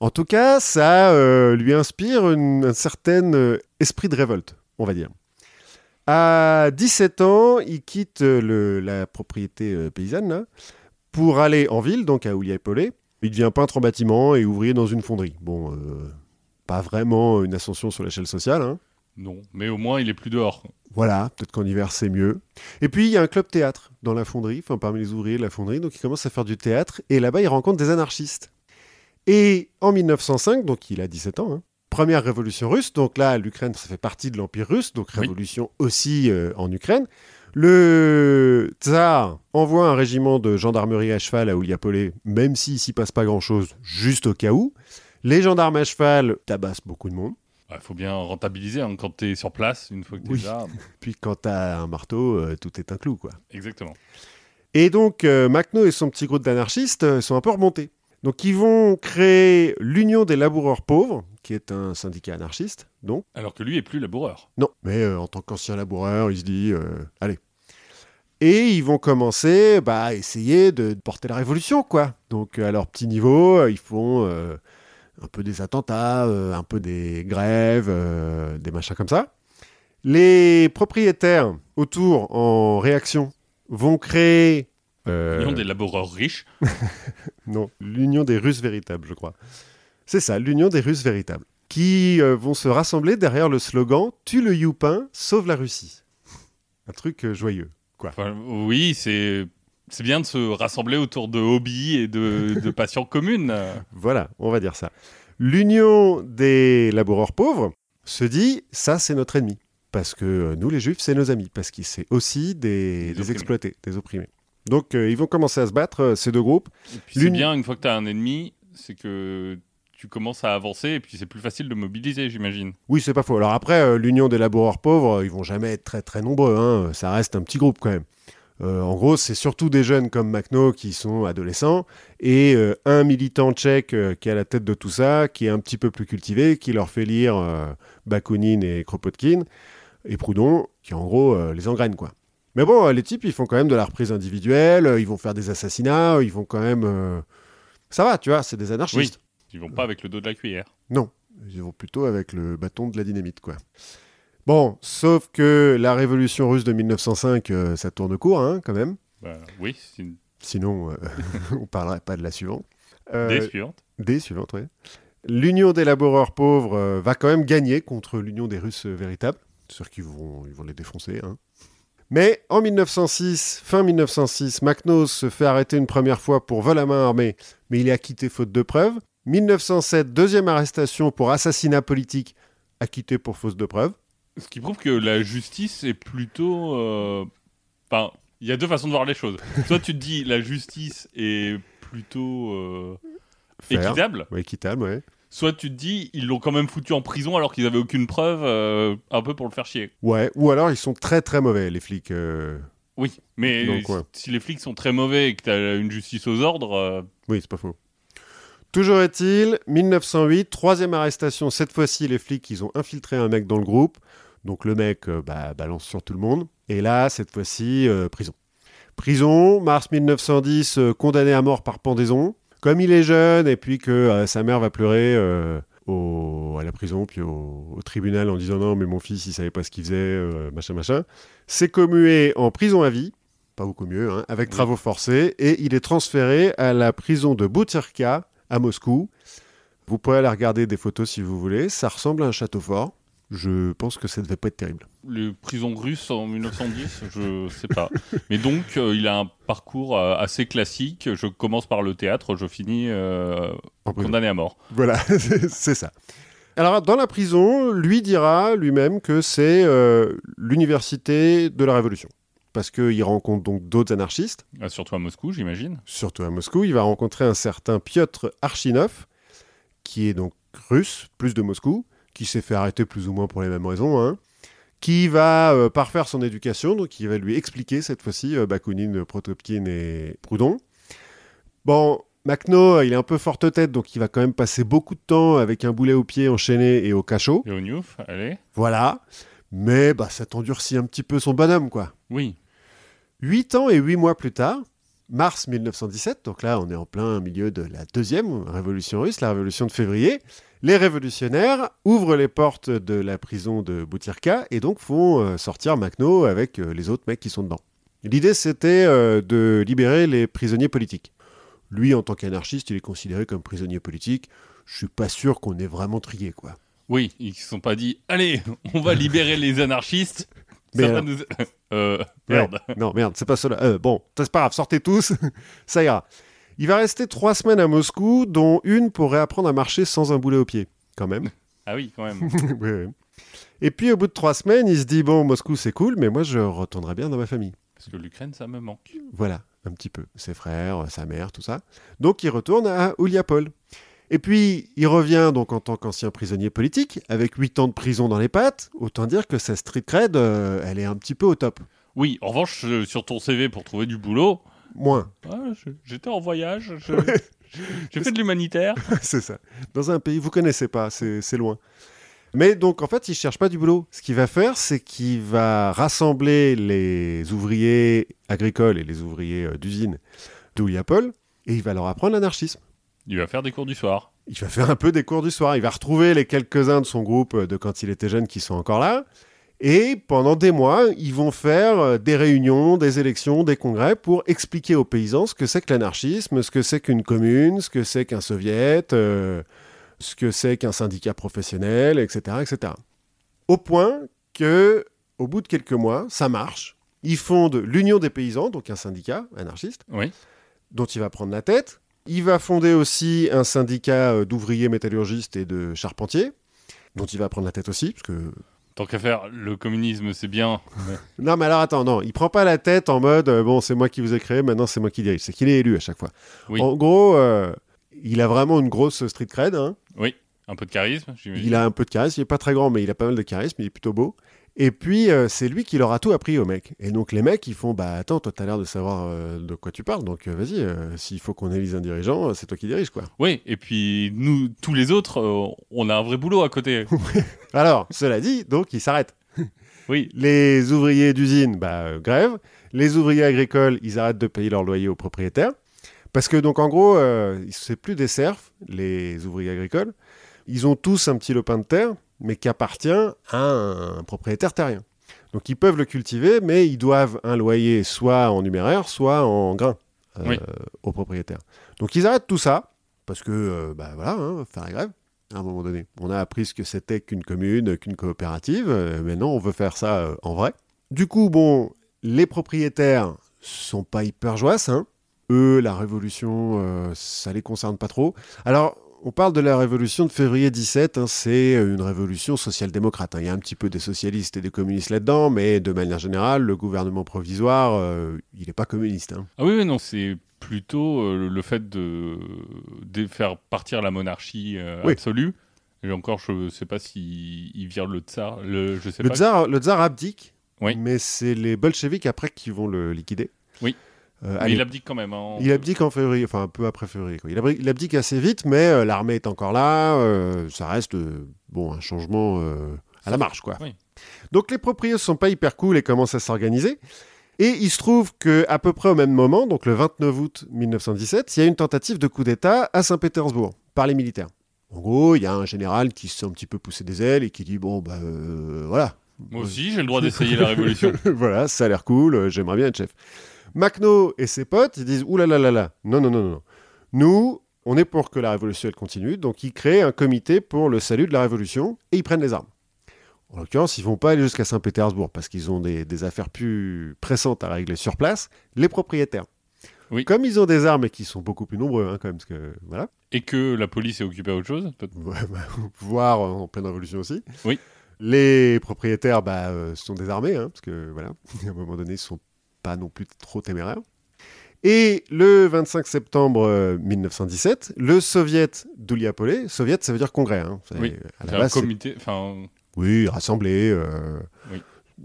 En tout cas, ça euh, lui inspire une- un certain euh, esprit de révolte, on va dire. À 17 ans, il quitte le- la propriété euh, paysanne là, pour aller en ville, donc à Ouliaïpolé. Il devient peintre en bâtiment et ouvrier dans une fonderie. Bon, pas vraiment une ascension sur l'échelle sociale. hein. Non, mais au moins, il est plus dehors. Voilà, peut-être qu'en hiver c'est mieux. Et puis il y a un club théâtre dans la fonderie, enfin parmi les ouvriers de la fonderie, donc il commence à faire du théâtre et là-bas il rencontre des anarchistes. Et en 1905, donc il a 17 ans, hein, première révolution russe, donc là l'Ukraine ça fait partie de l'Empire russe, donc Oui. révolution aussi euh, en Ukraine. Le tsar envoie un régiment de gendarmerie à cheval à Ouliapolé, même s'il s'y passe pas grand-chose, juste au cas où. Les gendarmes à cheval tabassent beaucoup de monde. Il faut bien rentabiliser hein, quand tu es sur place, une fois que tu es Oui. là. Puis quand t'as un marteau, euh, tout est un clou, quoi. Exactement. Et donc, euh, Macno et son petit groupe d'anarchistes euh, sont un peu remontés. Donc, ils vont créer l'Union des laboureurs pauvres, qui est un syndicat anarchiste, donc. Alors que lui est plus laboureur. Non, mais en tant qu'ancien laboureur, il se dit, allez. Et ils vont commencer bah, à essayer de porter la révolution, quoi. Donc, à leur petit niveau, ils font un peu des attentats, euh, un peu des grèves, euh, des machins comme ça. Les propriétaires autour, en réaction, vont créer... euh, ont des laboureurs riches. non, l'Union des Russes véritables, je crois. C'est ça, l'Union des Russes véritables. Qui vont se rassembler derrière le slogan Tue le Youpin, sauve la Russie. Un truc joyeux. Enfin, oui, c'est c'est bien de se rassembler autour de hobbies et de, de passions communes. Voilà, on va dire ça. L'Union des laboureurs pauvres se dit Ça, c'est notre ennemi. Parce que nous, les Juifs, c'est nos amis. Parce qu'ils c'est aussi des, Des des opprimés. exploités, des opprimés. Donc, euh, ils vont commencer à se battre, euh, ces deux groupes. C'est bien, une fois que tu as un ennemi, c'est que tu commences à avancer et puis c'est plus facile de mobiliser, j'imagine. Oui, c'est pas faux. Alors après, euh, l'Union des laboureurs pauvres, ils vont jamais être très très nombreux. hein. Ça reste un petit groupe quand même. Euh, en gros, c'est surtout des jeunes comme Macno qui sont adolescents et euh, un militant tchèque euh, qui est à la tête de tout ça, qui est un petit peu plus cultivé, qui leur fait lire Bakounine et Kropotkin. et Proudhon qui en gros les engraine quoi. Mais bon, les types ils font quand même de la reprise individuelle, ils vont faire des assassinats, ils vont quand même... Ça va, tu vois, c'est des anarchistes. Ils vont pas avec le dos de la cuillère. Non, ils vont plutôt avec le bâton de la dynamite quoi. Bon, sauf que la révolution russe de 1905, euh, ça tourne court hein, quand même. Bah, oui, une Sinon, euh, on parlerait pas de la suivante. Euh, idée suivante. D suivante, oui. L'Union des laboureurs pauvres euh, va quand même gagner contre l'Union des Russes véritables. C'est sûr qu'ils vont, ils vont les défoncer. hein. Mais en 1906, fin 1906, McNose se fait arrêter une première fois pour vol à main armée, mais il est acquitté faute de preuves. 1907, deuxième arrestation pour assassinat politique, acquitté pour fausse de preuves. Ce qui prouve que la justice est plutôt. euh, Enfin, il y a deux façons de voir les choses. Soit tu te dis la justice est plutôt euh, équitable, Ouais, équitable, ouais. soit tu te dis ils l'ont quand même foutu en prison alors qu'ils avaient aucune preuve, euh, un peu pour le faire chier. Ouais, ou alors ils sont très très mauvais, les flics. euh, Oui, mais Donc, ouais. si les flics sont très mauvais et que tu as une justice aux ordres, euh, Oui, c'est pas faux. Toujours est-il, 1908, troisième arrestation. Cette fois-ci, les flics, ils ont infiltré un mec dans le groupe. Donc le mec euh, bah, balance sur tout le monde. Et là, cette fois-ci, euh, prison. Prison, mars 1910, euh, condamné à mort par pendaison. Comme il est jeune et puis que sa mère va pleurer au- à la prison, puis au, au tribunal en disant non, mais mon fils, il savait pas ce qu'il faisait, euh, machin, machin. C'est commué en prison à vie, pas beaucoup mieux, hein, avec travaux forcés, et il est transféré à la prison de Butyrka à Moscou. Vous pourrez aller regarder des photos si vous voulez. Ça ressemble à un château fort. Je pense que ça devait pas être terrible. les prisons russes en 1910, je sais pas. Mais donc, euh, il a un parcours euh, assez classique. Je commence par le théâtre, je finis euh, condamné à mort. Voilà, c'est ça. Alors, dans la prison, lui dira lui-même que c'est euh, l'université de la Révolution. Parce qu'il rencontre donc d'autres anarchistes, Euh, surtout à Moscou, j'imagine. surtout à Moscou. Il va rencontrer un certain Piotr Archinov, qui est donc russe, plus de Moscou, qui s'est fait arrêter plus ou moins pour les mêmes raisons, hein, qui va euh, parfaire son éducation, donc il va lui expliquer cette fois-ci euh, Bakounine, Protopkin et Proudhon. Bon, Macno, il est un peu forte tête, donc il va quand même passer beaucoup de temps avec un boulet au pied enchaîné et au cachot. Et au Newf, allez. Voilà. Mais bah, ça t'endurcit un petit peu son bonhomme, quoi. Oui. Huit ans et huit mois plus tard, mars 1917, donc là on est en plein milieu de la deuxième révolution russe, la révolution de février, les révolutionnaires ouvrent les portes de la prison de Butyrka et donc font euh, sortir Makhno avec euh, les autres mecs qui sont dedans. L'idée c'était euh, de libérer les prisonniers politiques. Lui en tant qu'anarchiste, il est considéré comme prisonnier politique. Je suis pas sûr qu'on ait vraiment trié quoi. Oui, ils se sont pas dit, allez, on va libérer les anarchistes. Mais Ça va alors- nous... Euh, merde. Ouais, non, merde, c'est pas cela. Euh, bon, c'est pas grave, sortez tous, ça ira. Il va rester trois semaines à Moscou, dont une pour réapprendre à marcher sans un boulet au pied, quand même. Ah oui, quand même. Oui, oui. Et puis au bout de trois semaines, il se dit bon, Moscou c'est cool, mais moi je retournerai bien dans ma famille. Parce que l'Ukraine, ça me manque. Voilà, un petit peu. Ses frères, sa mère, tout ça. Donc il retourne à Ouliapol. Et puis il revient donc en tant qu'ancien prisonnier politique, avec huit ans de prison dans les pattes. Autant dire que sa street cred, euh, elle est un petit peu au top. Oui, en revanche, euh, sur ton CV pour trouver du boulot, Moins. j'étais en voyage, j'ai fait de l'humanitaire. c'est ça. Dans un pays, vous connaissez pas, c'est loin. Mais donc, en fait, il cherche pas du boulot. Ce qu'il va faire, c'est qu'il va rassembler les ouvriers agricoles et les ouvriers euh, d'usine d'Ouliapol et il va leur apprendre l'anarchisme. Il va faire des cours du soir. Il va faire un peu des cours du soir. Il va retrouver les quelques-uns de son groupe euh, de quand il était jeune qui sont encore là. Et pendant des mois, ils vont faire euh, des réunions, des élections, des congrès pour expliquer aux paysans ce que c'est que l'anarchisme, ce que c'est qu'une commune, ce que c'est qu'un soviet, euh, ce que c'est qu'un syndicat professionnel, etc., etc. Au point que, au bout de quelques mois, ça marche. Ils fondent l'Union des paysans, donc un syndicat anarchiste, Oui. dont il va prendre la tête. Il va fonder aussi un syndicat euh, d'ouvriers métallurgistes et de charpentiers, dont il va prendre la tête aussi, parce que Tant qu'à faire, le communisme, c'est bien. non, mais alors attends, non, il prend pas la tête en mode euh, bon, c'est moi qui vous ai créé, maintenant c'est moi qui dirige. C'est qu'il est élu à chaque fois. Oui. En gros, euh, il a vraiment une grosse street cred. hein. Oui, un peu de charisme. Il a un peu de charisme, il est pas très grand, mais il a pas mal de charisme, il est plutôt beau. Et puis, euh, c'est lui qui leur a tout appris aux mecs. Et donc, les mecs, ils font Bah attends, toi, t'as l'air de savoir euh, de quoi tu parles, donc euh, vas-y, s'il faut qu'on élise un dirigeant, c'est toi qui dirige, quoi. Oui, et puis nous, tous les autres, on a un vrai boulot à côté. Alors, cela dit, donc, il s'arrête. Oui. Les ouvriers d'usine, bah, grève. Les ouvriers agricoles, ils arrêtent de payer leur loyer aux propriétaires. Parce que, donc, en gros, c'est plus des serfs, les ouvriers agricoles. Ils ont tous un petit lopin de terre, mais qui appartient à un propriétaire terrien. Donc, ils peuvent le cultiver, mais ils doivent un loyer soit en numéraire, soit en grain euh, Oui. aux propriétaires. Donc, ils arrêtent tout ça, parce que, euh, bah, voilà, hein, faire la grève à un moment donné. On a appris ce que c'était qu'une commune, qu'une coopérative. euh, maintenant, on veut faire ça euh, en vrai. Du coup, bon, les propriétaires sont pas hyper joyeux. Hein. Eux, la révolution, euh, ça les concerne pas trop. Alors, on parle de la révolution de février 17. hein, c'est une révolution social-démocrate. hein. Il y a un petit peu des socialistes et des communistes là-dedans, mais de manière générale, le gouvernement provisoire, euh, il n'est pas communiste. hein. Ah oui, oui, non, c'est plutôt euh, le fait de, de faire partir la monarchie euh, Oui. absolue. Et encore, je ne sais pas s'il il vire le tsar. Le, je sais Le pas. tsar, le tsar abdique, Oui. mais c'est les bolcheviks après qui vont le liquider. Oui. Euh, Mais il abdique quand même. hein. Il abdique en février, enfin un peu après février. quoi. Il, abdique assez vite, mais euh, l'armée est encore là. euh, ça reste bon un changement à la marche, quoi. Oui. Donc les propriétaires sont pas hyper cool et commencent à s'organiser. Et il se trouve que à peu près au même moment, donc le 29 août 1917, il y a une tentative de coup d'État à Saint-Pétersbourg par les militaires. En gros, il y a un général qui se sent un petit peu poussé des ailes et qui dit bon bah voilà, Moi aussi, j'ai le droit d'essayer la révolution. voilà, ça a l'air cool, j'aimerais bien être chef. Macno et ses potes, ils disent Ouh là là là là, non, non, non, non. Nous, on est pour que la révolution elle continue, donc ils créent un comité pour le salut de la révolution et ils prennent les armes. En l'occurrence, ils vont pas aller jusqu'à Saint-Pétersbourg parce qu'ils ont des, des affaires plus pressantes à régler sur place. Les propriétaires. Oui. Comme ils ont des armes et qu'ils sont beaucoup plus nombreux, hein, quand même, parce que voilà, Et que la police est occupée à autre chose. Ouais, bah, voire en pleine révolution aussi. Oui. Les propriétaires bah, euh, sont désarmés, hein, parce que voilà, à un moment donné, ils sont pas non plus trop téméraires. Et le 25 septembre euh, 1917, le soviet d'Ouliapolé, soviet ça veut dire congrès, hein, Oui, à la un comité. Enfin, oui, rassemblée, euh, Oui.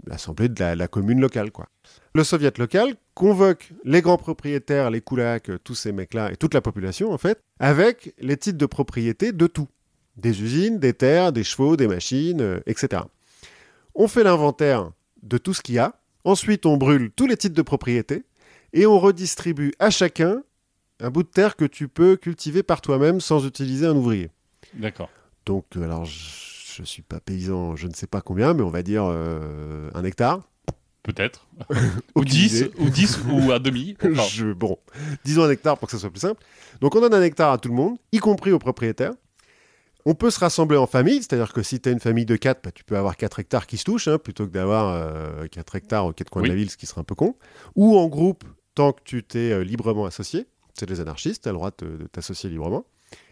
l'assemblée de la, la commune locale, quoi. Le soviet local convoque les grands propriétaires, les koulaks, euh, tous ces mecs-là et toute la population, en fait, avec les titres de propriété de tout. Des usines, des terres, des chevaux, des machines, euh, etc. On fait l'inventaire de tout ce qu'il y a. Ensuite, on brûle tous les titres de propriété et on redistribue à chacun un bout de terre que tu peux cultiver par toi-même sans utiliser un ouvrier. d'accord. Donc, euh, alors, je ne suis pas paysan, je ne sais pas combien, mais on va dire euh, un hectare. Peut-être. ou Aucune 10, idée. ou 10, ou à demi. Enfin, Je- bon, disons un hectare pour que ça soit plus simple. Donc, on donne un hectare à tout le monde, y compris aux propriétaires. On peut se rassembler en famille, c'est-à-dire que si tu as une famille de 4, tu peux avoir 4 hectares qui se touchent, hein, plutôt que d'avoir 4 hectares aux quatre coins Oui. de la ville, ce qui serait un peu con. Ou en groupe, tant que tu t'es euh, librement associé. C'est des anarchistes, tu as le droit de, t'associer librement.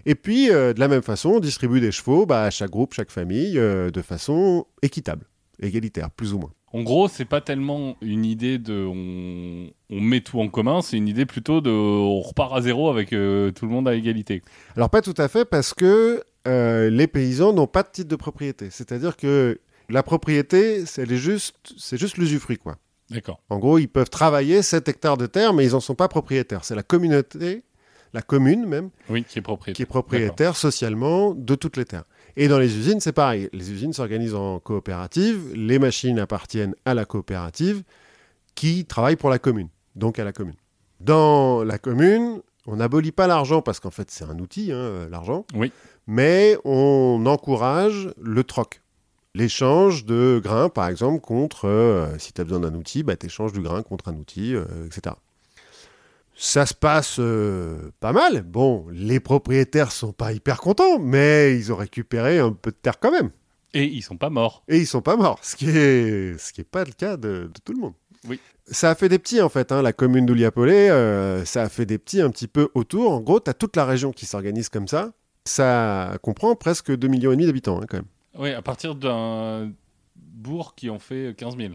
Et puis, euh, de la même façon, on distribue des chevaux bah, à chaque groupe, chaque famille, euh, de façon équitable, égalitaire, plus ou moins. En gros, c'est pas tellement une idée de on, on met tout en commun, c'est une idée plutôt de on repart à zéro avec euh, tout le monde à égalité. Alors pas tout à fait parce que euh, les paysans n'ont pas de titre de propriété. C'est-à-dire que la propriété, c'est juste, c'est juste l'usufruit quoi. D'accord. En gros, ils peuvent travailler 7 hectares de terre, mais ils n'en sont pas propriétaires. C'est la communauté, la commune même, Oui, qui est propriétaire. qui est propriétaire socialement de toutes les terres. Et dans les usines, c'est pareil. Les usines s'organisent en coopérative. Les machines appartiennent à la coopérative qui travaille pour la commune, donc à la commune. Dans la commune, on n'abolit pas l'argent parce qu'en fait, c'est un outil, hein, l'argent. Oui. Mais on encourage le troc. L'échange de grains, par exemple, contre, euh, si tu as besoin d'un outil, bah, tu échanges du grain contre un outil, euh, etc. Ça se passe euh, pas mal. Bon, les propriétaires sont pas hyper contents, mais ils ont récupéré un peu de terre quand même. Et ils sont pas morts. Et ils sont pas morts, ce qui est, ce qui est pas le cas de, de tout le monde. Oui. Ça a fait des petits en fait, hein, la commune d'Ouliapolé, euh, ça a fait des petits un petit peu autour. En gros, tu as toute la région qui s'organise comme ça. Ça comprend presque 2,5 millions d'habitants hein, quand même. Oui, à partir d'un bourg qui en fait 15 000.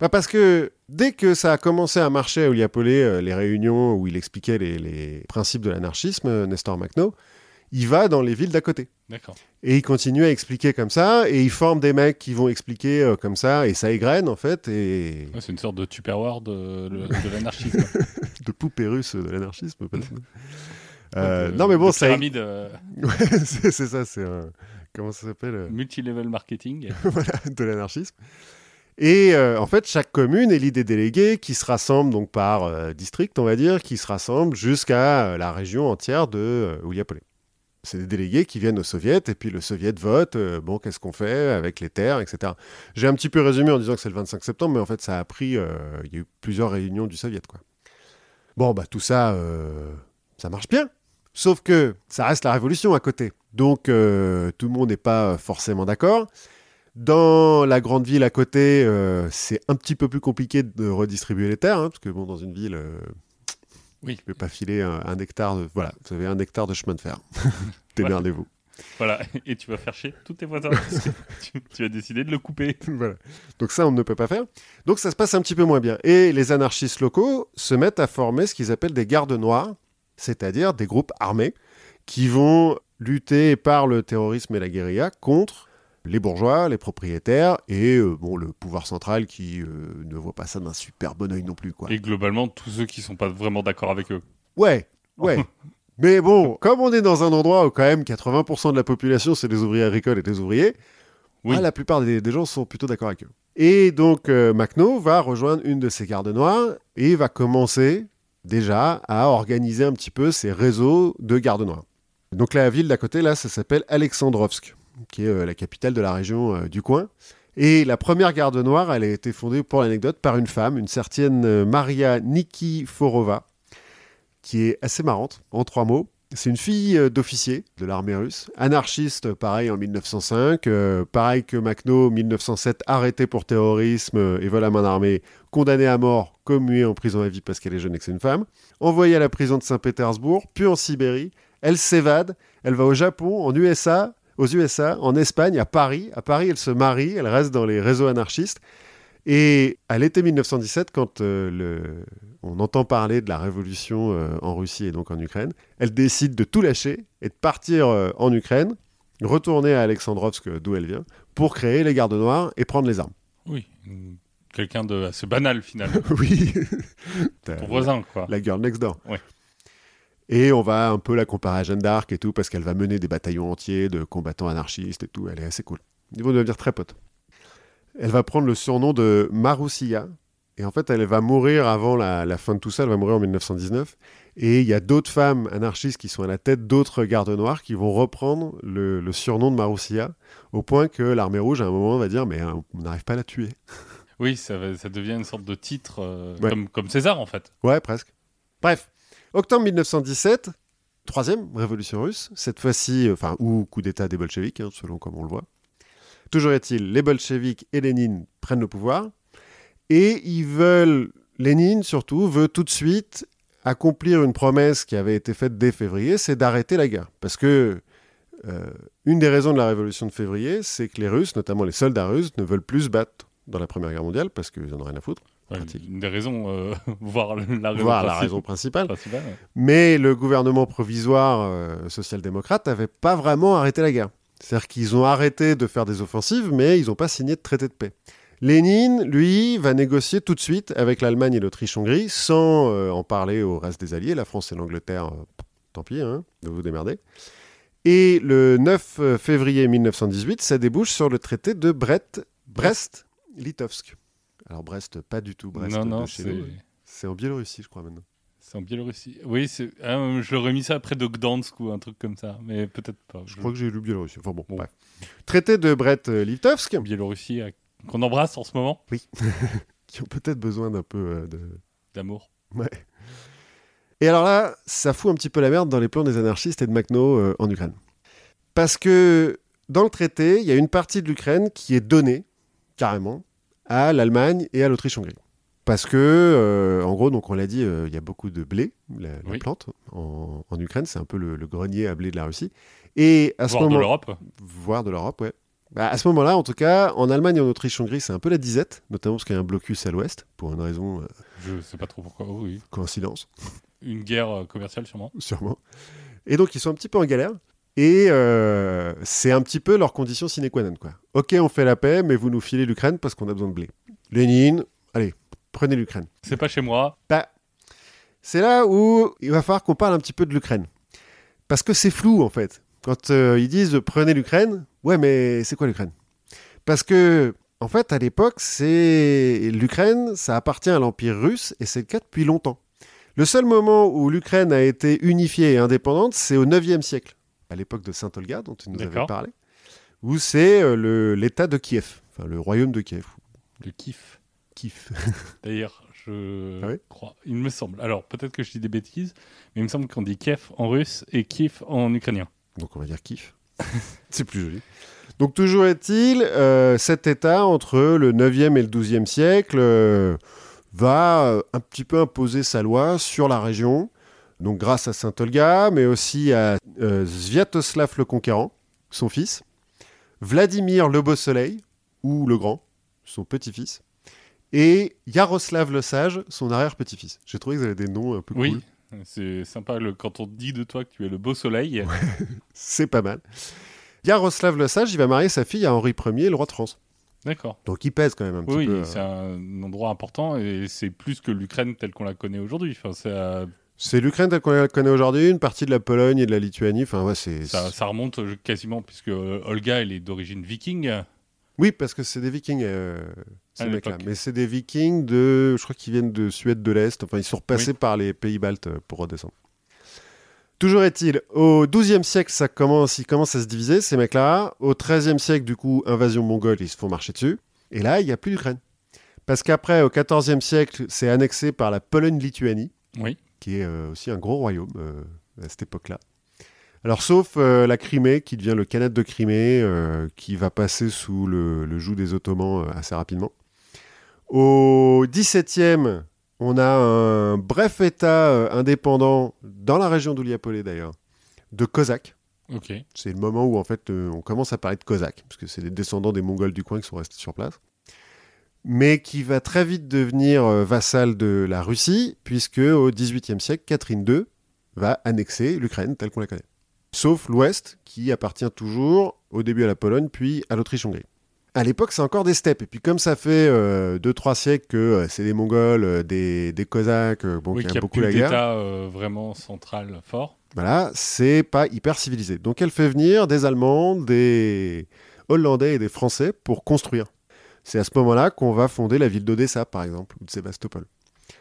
Bah parce que dès que ça a commencé à marcher à Ouliapolé, euh, les réunions où il expliquait les, les principes de l'anarchisme, euh, Nestor Makhno, il va dans les villes d'à côté. D'accord. Et il continue à expliquer comme ça, et il forme des mecs qui vont expliquer euh, comme ça, et ça égrène en fait, et Ouais, c'est une sorte de Tupperware de l'anarchisme. de poupée russe de l'anarchisme. peut-être. De- Euh, non mais bon, de ça, pyramide, euh, Ouais, c'est c'est ça, c'est un comment ça s'appelle euh, Multilevel marketing. voilà, de l'anarchisme. Et euh, en fait, chaque commune élit des délégués qui se rassemblent donc par euh, district, on va dire, qui se rassemblent jusqu'à euh, la région entière de euh, Ouliapollé. C'est des délégués qui viennent au soviet et puis le soviet vote, euh, bon, qu'est-ce qu'on fait avec les terres, etc. J'ai un petit peu résumé en disant que c'est le 25 septembre, mais en fait, ça a pris, euh, il y a eu plusieurs réunions du soviet, quoi. Bon, bah tout ça, euh, ça marche bien. Sauf que ça reste la révolution à côté. Donc euh, tout le monde n'est pas forcément d'accord. Dans la grande ville à côté, euh, c'est un petit peu plus compliqué de redistribuer les terres, hein, parce que bon, dans une ville, euh, Oui. tu peux pas filer un, un hectare de... Voilà, vous avez un hectare de chemin de fer. Démerdez-vous. Voilà, et tu vas faire chier tous tes voisins. parce que tu, tu as décidé de le couper. voilà. Donc ça, on ne peut pas faire. Donc ça se passe un petit peu moins bien. Et les anarchistes locaux se mettent à former ce qu'ils appellent des gardes noirs, c'est-à-dire des groupes armés qui vont lutter par le terrorisme et la guérilla contre les bourgeois, les propriétaires et euh, bon, le pouvoir central qui euh, ne voit pas ça d'un super bon oeil non plus. Quoi. Et globalement, tous ceux qui sont pas vraiment d'accord avec eux. Ouais, ouais. Mais bon, comme on est dans un endroit où quand même 80% de la population c'est des ouvriers agricoles et des ouvriers, Oui. ah, la plupart des, des gens sont plutôt d'accord avec eux. Et donc euh, Macno va rejoindre une de ces gardes noirs et va commencer déjà à organiser un petit peu ses réseaux de gardes noirs. Donc la ville d'à côté là, ça s'appelle Alexandrovsk, qui est euh, la capitale de la région euh, du coin. Et la première garde noire, elle a été fondée pour l'anecdote par une femme, une certaine euh, Maria Nikiforova, qui est assez marrante, en trois mots. C'est une fille euh, d'officier de l'armée russe, anarchiste, pareil en 1905, euh, pareil que Makhno, 1907, arrêté pour terrorisme euh, et vol à main armée, condamné à mort, commuée en prison à vie parce qu'elle est jeune et que c'est une femme, envoyée à la prison de Saint-Pétersbourg, puis en Sibérie. Elle s'évade, elle va au Japon, en USA, aux USA, en Espagne, à Paris. À Paris, elle se marie, elle reste dans les réseaux anarchistes. Et à l'été 1917, quand euh, le- on entend parler de la révolution euh, en Russie et donc en Ukraine, elle décide de tout lâcher et de partir euh, en Ukraine, retourner à Alexandrovsk, d'où elle vient, pour créer les gardes noirs et prendre les armes. Oui. Quelqu'un de assez banal finalement. oui. Ton voisin, quoi. La girl next door. Ouais. Et on va un peu la comparer à Jeanne d'Arc et tout, parce qu'elle va mener des bataillons entiers de combattants anarchistes et tout. Elle est assez cool. Ils vont devenir très potes. Elle va prendre le surnom de Maroussia. Et en fait, elle va mourir avant la, la fin de tout ça. Elle va mourir en 1919. Et il y a d'autres femmes anarchistes qui sont à la tête d'autres gardes noirs qui vont reprendre le, le surnom de Maroussia, au point que l'armée rouge, à un moment, va dire Mais hein, on n'arrive pas à la tuer. Oui, ça, va- ça devient une sorte de titre euh, Ouais. comme, comme César en fait. Ouais, presque. Bref, octobre 1917, troisième révolution russe, cette fois-ci, enfin, ou coup d'État des bolcheviks, hein, selon comme on le voit. Toujours est-il, les bolcheviks et Lénine prennent le pouvoir, et ils veulent, Lénine surtout, veut tout de suite accomplir une promesse qui avait été faite dès février, c'est d'arrêter la guerre. Parce que euh, une des raisons de la révolution de février, c'est que les Russes, notamment les soldats russes, ne veulent plus se battre dans la Première Guerre mondiale, parce qu'ils en ont rien à foutre, Ouais, une des raisons, euh, voire la raison, voire la principale- raison principale. principale, ouais. Mais le gouvernement provisoire euh, social-démocrate n'avait pas vraiment arrêté la guerre. C'est-à-dire qu'ils ont arrêté de faire des offensives, mais ils n'ont pas signé de traité de paix. Lénine, lui, va négocier tout de suite avec l'Allemagne et l'Autriche-Hongrie, sans euh, en parler au reste des alliés, la France et l'Angleterre, euh, tant pis, hein, de vous démerder. Et le 9 février 1918, ça débouche sur le traité de Brest- Brest-Litovsk. Alors Brest, pas du tout Brest non, de non, chez c'est nous. C'est en Biélorussie, je crois maintenant. C'est en Biélorussie. Oui, c'est- ah, je l'aurais mis ça après de Gdansk ou un truc comme ça, mais peut-être pas. Je crois que j'ai lu Biélorussie. Enfin bon, Bon. bref. Traité de Biélorussie euh, qu'on embrasse en ce moment, qui ont peut-être besoin d'un peu euh, de... d'amour. Ouais. Et alors là, ça fout un petit peu la merde dans les plans des anarchistes et de Makhno euh, en Ukraine. Parce que dans le traité, il y a une partie de l'Ukraine qui est donnée, carrément, à l'Allemagne et à l'Autriche-Hongrie. Parce que, euh, en gros, donc on l'a dit, euh, il y a beaucoup de blé, la, la Oui. plante, en, en Ukraine. C'est un peu le, le grenier à blé de la Russie. Et à ce Voire de moment, l'Europe. voire de l'Europe, ouais. Bah, à ce moment-là, en tout cas, en Allemagne et en Autriche-Hongrie, c'est un peu la disette, notamment parce qu'il y a un blocus à l'ouest, pour une raison, euh, Je sais pas trop pourquoi. Oh, oui. coïncidence, Une guerre euh, commerciale sûrement. sûrement. Et donc, ils sont un petit peu en galère. Et c'est un petit peu leur condition sine qua non. Quoi. Ok, on fait la paix, mais vous nous filez l'Ukraine parce qu'on a besoin de blé. Lénine, prenez l'Ukraine. C'est pas chez moi. Bah, c'est là où il va falloir qu'on parle un petit peu de l'Ukraine. Parce que c'est flou, en fait. Quand euh, ils disent prenez l'Ukraine, Ouais, mais c'est quoi l'Ukraine? Parce que, en fait, à l'époque, c'est l'Ukraine, ça appartient à l'Empire russe et c'est le cas depuis longtemps. Le seul moment où l'Ukraine a été unifiée et indépendante, c'est au 9e siècle, à l'époque de Saint-Olga, dont tu nous avais parlé, où c'est euh, l'État de Kiev, enfin le royaume de Kiev. Le kiff. Kiev. D'ailleurs, je Ah oui crois, il me semble. Alors, peut-être que je dis des bêtises, mais il me semble qu'on dit Kiev en russe et Kiev en ukrainien. Donc on va dire Kiev. c'est plus joli. Donc toujours est-il, euh, cet État, entre le 9e et le 12e siècle, euh, va euh, un petit peu imposer sa loi sur la région, donc grâce à Saint-Olga, mais aussi à euh, Sviatoslav le Conquérant, son fils, Vladimir le Beau Soleil, ou le Grand, son petit-fils, et Yaroslav le Sage, son arrière-petit-fils. J'ai trouvé que vous avez des noms un peu Oui, cool. c'est sympa le, quand on dit de toi que tu es le beau soleil. C'est pas mal. Yaroslav le Sage, il va marier sa fille à Henri Ier, le roi de France. D'accord. Donc il pèse quand même un petit Oui, peu. euh, c'est un endroit important et c'est plus que l'Ukraine telle qu'on la connaît aujourd'hui. Enfin, ça, C'est l'Ukraine telle qu'on la connaît aujourd'hui, une partie de la Pologne et de la Lituanie. Enfin, ouais, c'est. ça, ça remonte quasiment, puisque euh, Olga, elle est d'origine viking. Oui, parce que c'est des Vikings, euh, ces mecs-là. Mais c'est des Vikings de, je crois qu'ils viennent de Suède de l'Est. Enfin, ils sont repassés par les pays baltes euh, pour redescendre. Toujours est-il, au XIIe siècle, ça commence, ils commencent à se diviser, ces mecs-là. Au XIIIe siècle, du coup, invasion mongole, ils se font marcher dessus. Et là, il n'y a plus d'Ukraine. Parce qu'après, au XIVe siècle, c'est annexé par la Pologne-Lituanie. Oui. qui est euh, aussi un gros royaume euh, à cette époque-là. Alors, sauf euh, la Crimée, qui devient le Khanat de Crimée, qui va passer sous le, le joug des Ottomans assez rapidement. Au XVIIe, on a un bref État euh, indépendant, dans la région d'Ouliapolé d'ailleurs, de Cosaques. C'est le moment où en fait euh, on commence à parler de Cosaques, parce que c'est les descendants des Mongols du coin qui sont restés sur place. Mais qui va très vite devenir euh, vassal de la Russie, puisque au XVIIIe siècle, Catherine II va annexer l'Ukraine telle qu'on la connaît. Sauf l'Ouest, qui appartient toujours au début à la Pologne, puis à l'Autriche-Hongrie. À l'époque, c'est encore des steppes. Et puis comme ça fait 2-3 siècles que euh, c'est des Mongols, euh, des, des Cosaques, euh, bon, oui, qui qu'il y a a beaucoup la guerre. d'État euh, vraiment central fort. Voilà, c'est pas hyper civilisé. Donc elle fait venir des Allemands, des Hollandais et des Français pour construire. C'est à ce moment-là qu'on va fonder la ville d'Odessa, par exemple, ou de Sébastopol.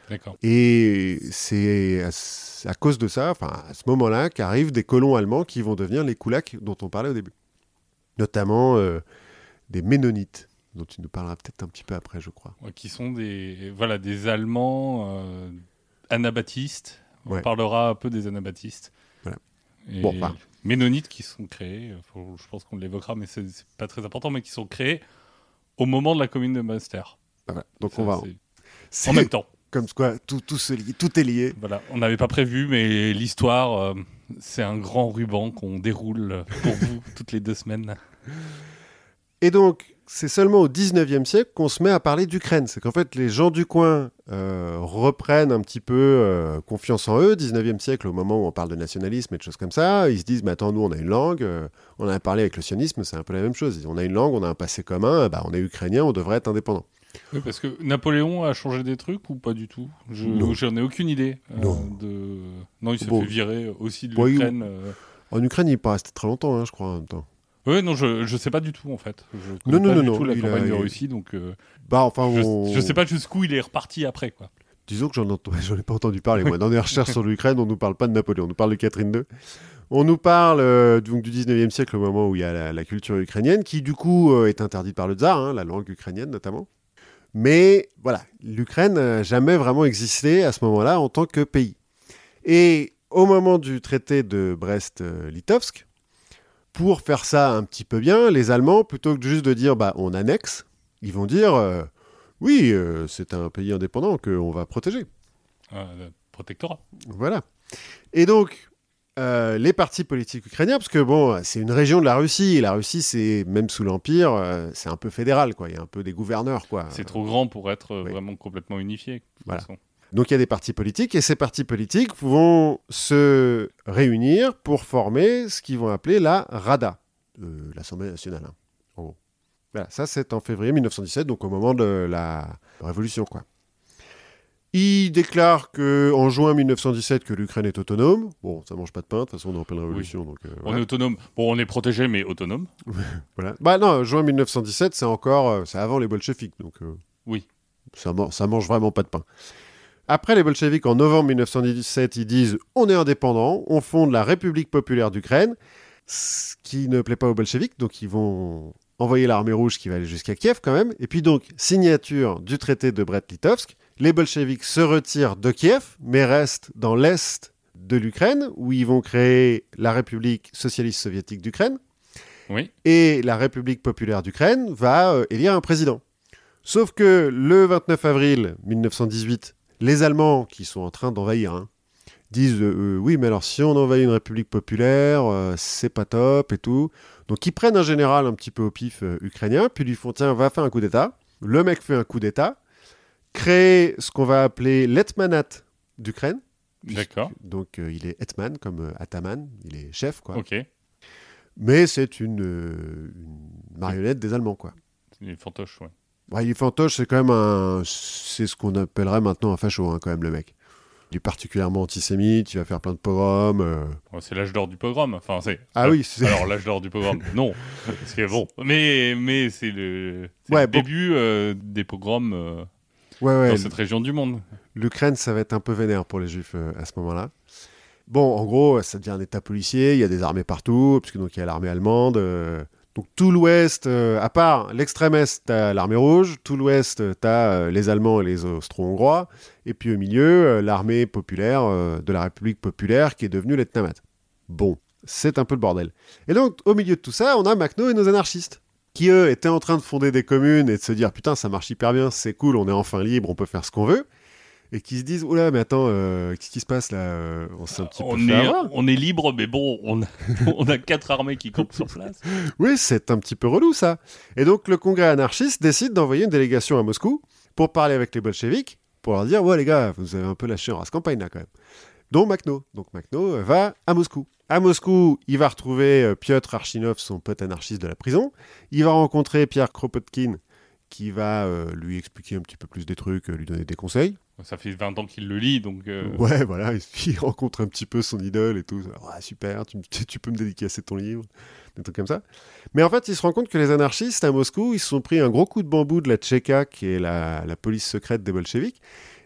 D'accord. Et c'est à, à cause de ça, enfin à ce moment-là, qu'arrivent des colons allemands qui vont devenir les Koulaks dont on parlait au début. Notamment euh, des Ménonites, dont tu nous parleras peut-être un petit peu après, je crois. Ouais, Qui sont des, voilà, des Allemands euh, anabaptistes. On Ouais. parlera un peu des anabaptistes. Voilà. Et Bon, enfin. Ménonites qui sont créés, euh, faut- je pense qu'on l'évoquera, mais c'est pas très important, mais qui sont créés au moment de la commune de Munster. Voilà. Donc Ça, on va. En même temps. Comme quoi, tout, tout, se lie- tout est lié. Voilà, on n'avait pas prévu, mais l'histoire, euh, c'est un grand ruban qu'on déroule pour vous toutes les deux semaines. Et donc, c'est seulement au 19e siècle qu'on se met à parler d'Ukraine. C'est qu'en fait, les gens du coin euh, reprennent un petit peu euh, confiance en eux. 19e siècle, au moment où on parle de nationalisme et de choses comme ça, ils se disent, mais attends, nous, on a une langue. euh, on a parlé avec le sionisme, c'est un peu la même chose. On a une langue, on a un passé commun, bah, on est ukrainien, on devrait être indépendant. Oui, parce que Napoléon a changé des trucs ou pas du tout? Je Non. J'en ai aucune idée. Non. de... non, il s'est Bon. fait virer aussi de Bon, il- l'Ukraine. En Ukraine, il n'est pas resté très longtemps, hein, je crois, en même temps. Oui, non, je, je sais pas du tout en fait. Je Non, pas non, du non, tout la il a- campagne de il- Russie, donc euh, Bah, enfin, je, on- je sais pas jusqu'où il est reparti après. quoi. Disons que j'en ent- ai pas entendu parler. Moi, dans les recherches sur l'Ukraine, on nous parle pas de Napoléon, on nous parle de Catherine II. On nous parle euh, donc du 19e siècle, au moment où il y a la, la culture ukrainienne, qui du coup euh, est interdite par le tsar, hein, la langue ukrainienne notamment. Mais voilà, l'Ukraine n'a jamais vraiment existé à ce moment-là en tant que pays. Et au moment du traité de Brest-Litovsk, pour faire ça un petit peu bien, les Allemands, plutôt que juste de dire bah, on annexe, ils vont dire euh, oui, euh, c'est un pays indépendant qu'on va protéger. Euh, protectorat. Voilà. Et donc, euh, les partis politiques ukrainiens, parce que bon, c'est une région de la Russie, et la Russie, c'est même sous l'Empire, euh, c'est un peu fédéral, quoi. Il y a un peu des gouverneurs, quoi. C'est trop grand pour être euh, oui. vraiment complètement unifié. de toute Voilà. façon. Donc il y a des partis politiques, et ces partis politiques vont se réunir pour former ce qu'ils vont appeler la Rada, euh, l'Assemblée nationale, hein, en gros. Voilà, ça c'est en février 1917, donc au moment de la Révolution, quoi. Il déclare que en juin 1917 que l'Ukraine est autonome. Bon, ça mange pas de pain, de toute façon on est en pleine révolution. Donc, euh, On est autonome. Bon, on est protégé, mais autonome. Voilà. Bah non, juin 1917, c'est encore, euh, c'est avant les bolcheviks, donc euh, Oui. ça, ça mange vraiment pas de pain. Après les bolcheviks, en novembre 1917, ils disent on est indépendant, on fonde la République populaire d'Ukraine, ce qui ne plaît pas aux bolcheviks, donc ils vont envoyer l'armée rouge qui va aller jusqu'à Kiev quand même. Et puis donc signature du traité de Brest-Litovsk, les bolcheviks se retirent de Kiev, mais restent dans l'est de l'Ukraine, où ils vont créer la République socialiste soviétique d'Ukraine Oui. et la République populaire d'Ukraine va euh, élire un président. Sauf que le 29 avril 1918, les Allemands, qui sont en train d'envahir, hein, disent euh, euh, oui, mais alors si on envahit une République populaire, euh, c'est pas top et tout. Donc ils prennent un général un petit peu au pif euh, ukrainien, puis lui font tiens, va faire un coup d'État. Le mec fait un coup d'État, crée ce qu'on va appeler l'Etmanat d'Ukraine. D'accord. Donc il est Hetman comme Ataman, il est chef quoi. Ok. Mais c'est une, une marionnette des Allemands quoi. C'est des fantoches, ouais. Ouais, il est fantoche, c'est quand même un. C'est ce qu'on appellerait maintenant un facho, hein, quand même, le mec. Il est particulièrement antisémite, il va faire plein de pogroms. euh. Ouais, C'est l'âge d'or du pogrom. Enfin, c'est. Ah oui, c'est. Alors, l'âge d'or du pogrom, non. Parce que bon. Mais, mais c'est le, c'est Ouais, le bon. début euh, des pogroms euh, Ouais, dans cette région du monde. L'Ukraine, ça va être un peu vénère pour les Juifs à ce moment-là. Bon, en gros, ça devient un État policier, il y a des armées partout, puisque donc il y a l'armée allemande. Donc tout l'ouest, euh, à part l'extrême est, t'as l'armée rouge, tout l'ouest, euh, t'as euh, les Allemands et les Austro-Hongrois, et puis au milieu, l'armée populaire de la République populaire qui est devenue l'Etnamat. Bon, c'est un peu le bordel. Et donc, au milieu de tout ça, on a Macno et nos anarchistes, qui eux étaient en train de fonder des communes et de se dire putain, ça marche hyper bien, c'est cool, on est enfin libre, on peut faire ce qu'on veut. Et qui se disent, oula, mais attends, euh, qu'est-ce qui se passe là euh, On s'est un petit peu On fait est, on est libre, mais bon, on a, on a quatre armées qui campent sur place. Oui, c'est un petit peu relou ça. Et donc le congrès anarchiste décide d'envoyer une délégation à Moscou pour parler avec les bolcheviks, pour leur dire ouais les gars, vous avez un peu lâché en race campagne là quand même. Dont Makhno. Donc Makhno euh, va à Moscou. À Moscou, il va retrouver Piotr Archinov, son pote anarchiste de la prison. Il va rencontrer Pierre Kropotkin, qui va euh, lui expliquer un petit peu plus des trucs, euh, lui donner des conseils. Ça fait 20 ans qu'il le lit, donc. euh, Ouais, voilà, il, rencontre un petit peu son idole et tout. Ouais, super, tu, peux me dédicacer ton livre, des trucs comme ça. Mais en fait, il se rend compte que les anarchistes à Moscou, ils se sont pris un gros coup de bambou de la Tchéka, qui est la, la police secrète des bolcheviks,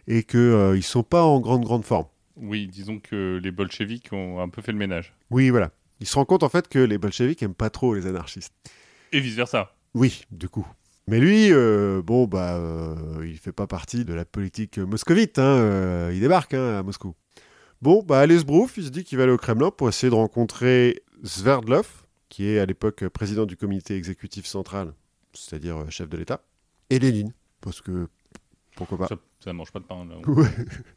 et qu'ils euh, ils sont pas en grande, grande forme. Oui, disons que les bolcheviks ont un peu fait le ménage. Oui, voilà. Il se rend compte en fait que les bolcheviks aiment pas trop les anarchistes. Et vice-versa. Oui, du coup. Mais lui, euh, bon, bah, euh, il fait pas partie de la politique moscovite. Hein, euh, il débarque hein, à Moscou. Bon, bah, allez, Sbrouf, il se dit qu'il va aller au Kremlin pour essayer de rencontrer Sverdlov, qui est à l'époque président du comité exécutif central, c'est-à-dire euh, chef de l'État, et Lénine, parce que pourquoi pas. Ça, ça mange pas de pain. Là. Ouais.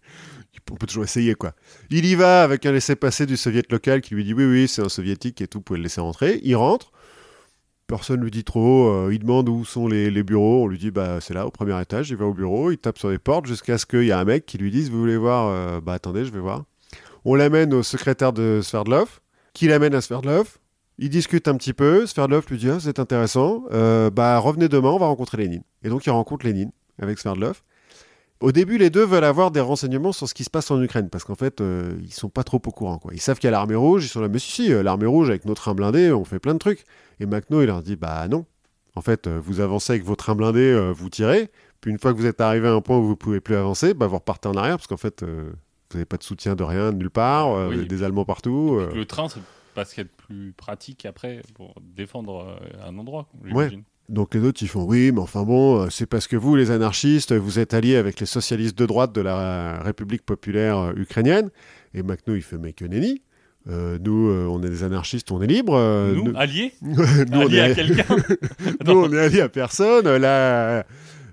On peut toujours essayer, quoi. Il y va avec un laissez-passer du soviet local qui lui dit oui, oui, c'est un soviétique et tout, vous pouvez le laisser rentrer. Il rentre. Personne lui dit trop. euh, il demande où sont les, bureaux. On lui dit bah c'est là, au premier étage. Il va au bureau, il tape sur les portes jusqu'à ce qu'il y ait un mec qui lui dise vous voulez voir euh, Bah attendez, je vais voir. On l'amène au secrétaire de Sverdlov, qui l'amène à Sverdlov? Ils discutent un petit peu. Sverdlov lui dit ah, c'est intéressant. Euh, bah revenez demain, on va rencontrer Lénine. Et donc il rencontre Lénine avec Sverdlov. Au début, les deux veulent avoir des renseignements sur ce qui se passe en Ukraine, parce qu'en fait, euh, ils sont pas trop au courant. Quoi. Ils savent qu'il y a l'armée rouge, ils sont là, mais si, si, euh, l'armée rouge, avec nos trains blindés, on fait plein de trucs. Et Macno, il leur dit, bah non. En fait, euh, vous avancez avec vos trains blindés, euh, vous tirez, puis une fois que vous êtes arrivé à un point où vous pouvez plus avancer, bah vous repartez en arrière, parce qu'en fait, euh, vous n'avez pas de soutien de rien, de nulle part, Oui. des Allemands partout. Le train, c'est pas ce qu'il y a de plus pratique après pour défendre un endroit. j'imagine. Donc les autres, ils font oui, mais enfin bon, euh, c'est parce que vous, les anarchistes, vous êtes alliés avec les socialistes de droite de la République populaire euh, ukrainienne. Et Macno, il fait mais que nenni. Euh, nous, euh, on est des anarchistes, on est libres. euh, Nous, nous, alliés nous, on Alliés à quelqu'un nous, on est alliés à personne. La,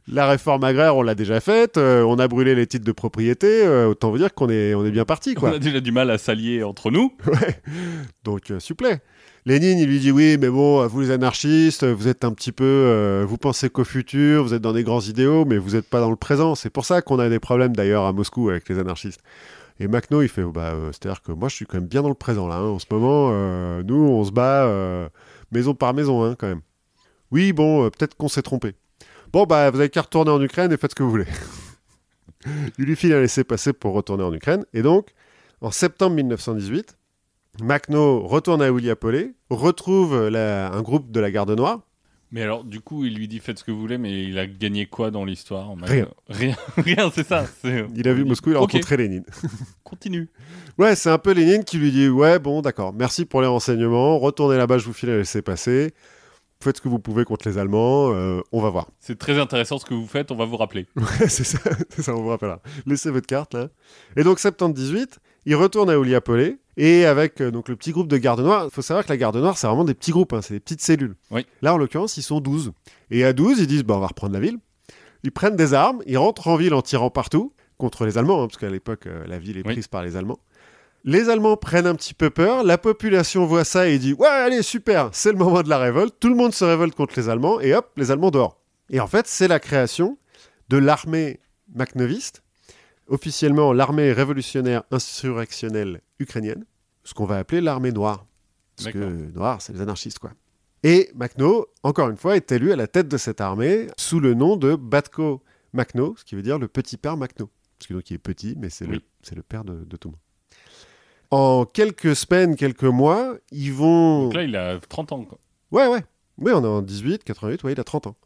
la réforme agraire, on l'a déjà faite. on a brûlé les titres de propriété. autant vous dire qu'on est, on est bien parti, On a déjà du mal à s'allier entre nous. Ouais. Donc, s'il vous plaît. Lénine, il lui dit oui, mais bon, vous les anarchistes, vous êtes un petit peu, euh, vous pensez qu'au futur, vous êtes dans des grands idéaux, mais vous n'êtes pas dans le présent. C'est pour ça qu'on a des problèmes d'ailleurs à Moscou avec les anarchistes. Et Macno, il fait, oh, bah, euh, c'est-à-dire que moi, je suis quand même bien dans le présent là. hein. En ce moment, euh, nous, on se bat maison par maison, hein, quand même. Oui, bon, peut-être qu'on s'est trompé. Bon, bah, vous avez qu'à retourner en Ukraine et faites ce que vous voulez. il lui file un laissez-passer pour retourner en Ukraine. Et donc, en septembre 1918, Makhno retourne à Ouliapolé, retrouve la- un groupe de la Garde Noire. Mais alors, du coup, il lui dit faites ce que vous voulez, mais il a gagné quoi dans l'histoire Rien. Rien, rien c'est ça. c'est- Il a vu Moscou, il a rencontré Lénine. Continue. Ouais, c'est un peu Lénine qui lui dit Ouais, bon, d'accord, merci pour les renseignements, retournez là-bas, je vous file un laissez-passer. Faites ce que vous pouvez contre les Allemands, euh, on va voir. C'est très intéressant ce que vous faites, on va vous rappeler. Ouais, c'est ça, ça, on vous rappellera. Laissez votre carte là. Et donc, 78, il retourne à Ouliapolé, et avec euh, donc, le petit groupe de garde noire, il faut savoir que la garde noire, c'est vraiment des petits groupes, hein, c'est des petites cellules. Oui. Là, en l'occurrence, ils sont 12. Et à 12, ils disent bah, on va reprendre la ville. Ils prennent des armes, ils rentrent en ville en tirant partout, contre les Allemands, hein, parce qu'à l'époque, euh, la ville est Oui. prise par les Allemands. Les Allemands prennent un petit peu peur, la population voit ça et dit Ouais, allez, super, c'est le moment de la révolte, tout le monde se révolte contre les Allemands, et hop, les Allemands dehors. Et en fait, c'est la création de l'armée macnoviste, officiellement l'armée révolutionnaire insurrectionnelle ukrainienne, ce qu'on va appeler l'armée noire. Parce que noir, c'est les anarchistes, quoi. Et Makhno, encore une fois, est élu à la tête de cette armée sous le nom de Batko Makhno, ce qui veut dire le petit père Makhno. Parce que donc il est petit, mais c'est le, Oui. c'est le père de, de tout le monde. En quelques semaines, quelques mois, ils vont... Donc là, il a 30 ans. Quoi. Ouais, ouais. Oui, on est en 18, 88, ouais, il a 30 ans.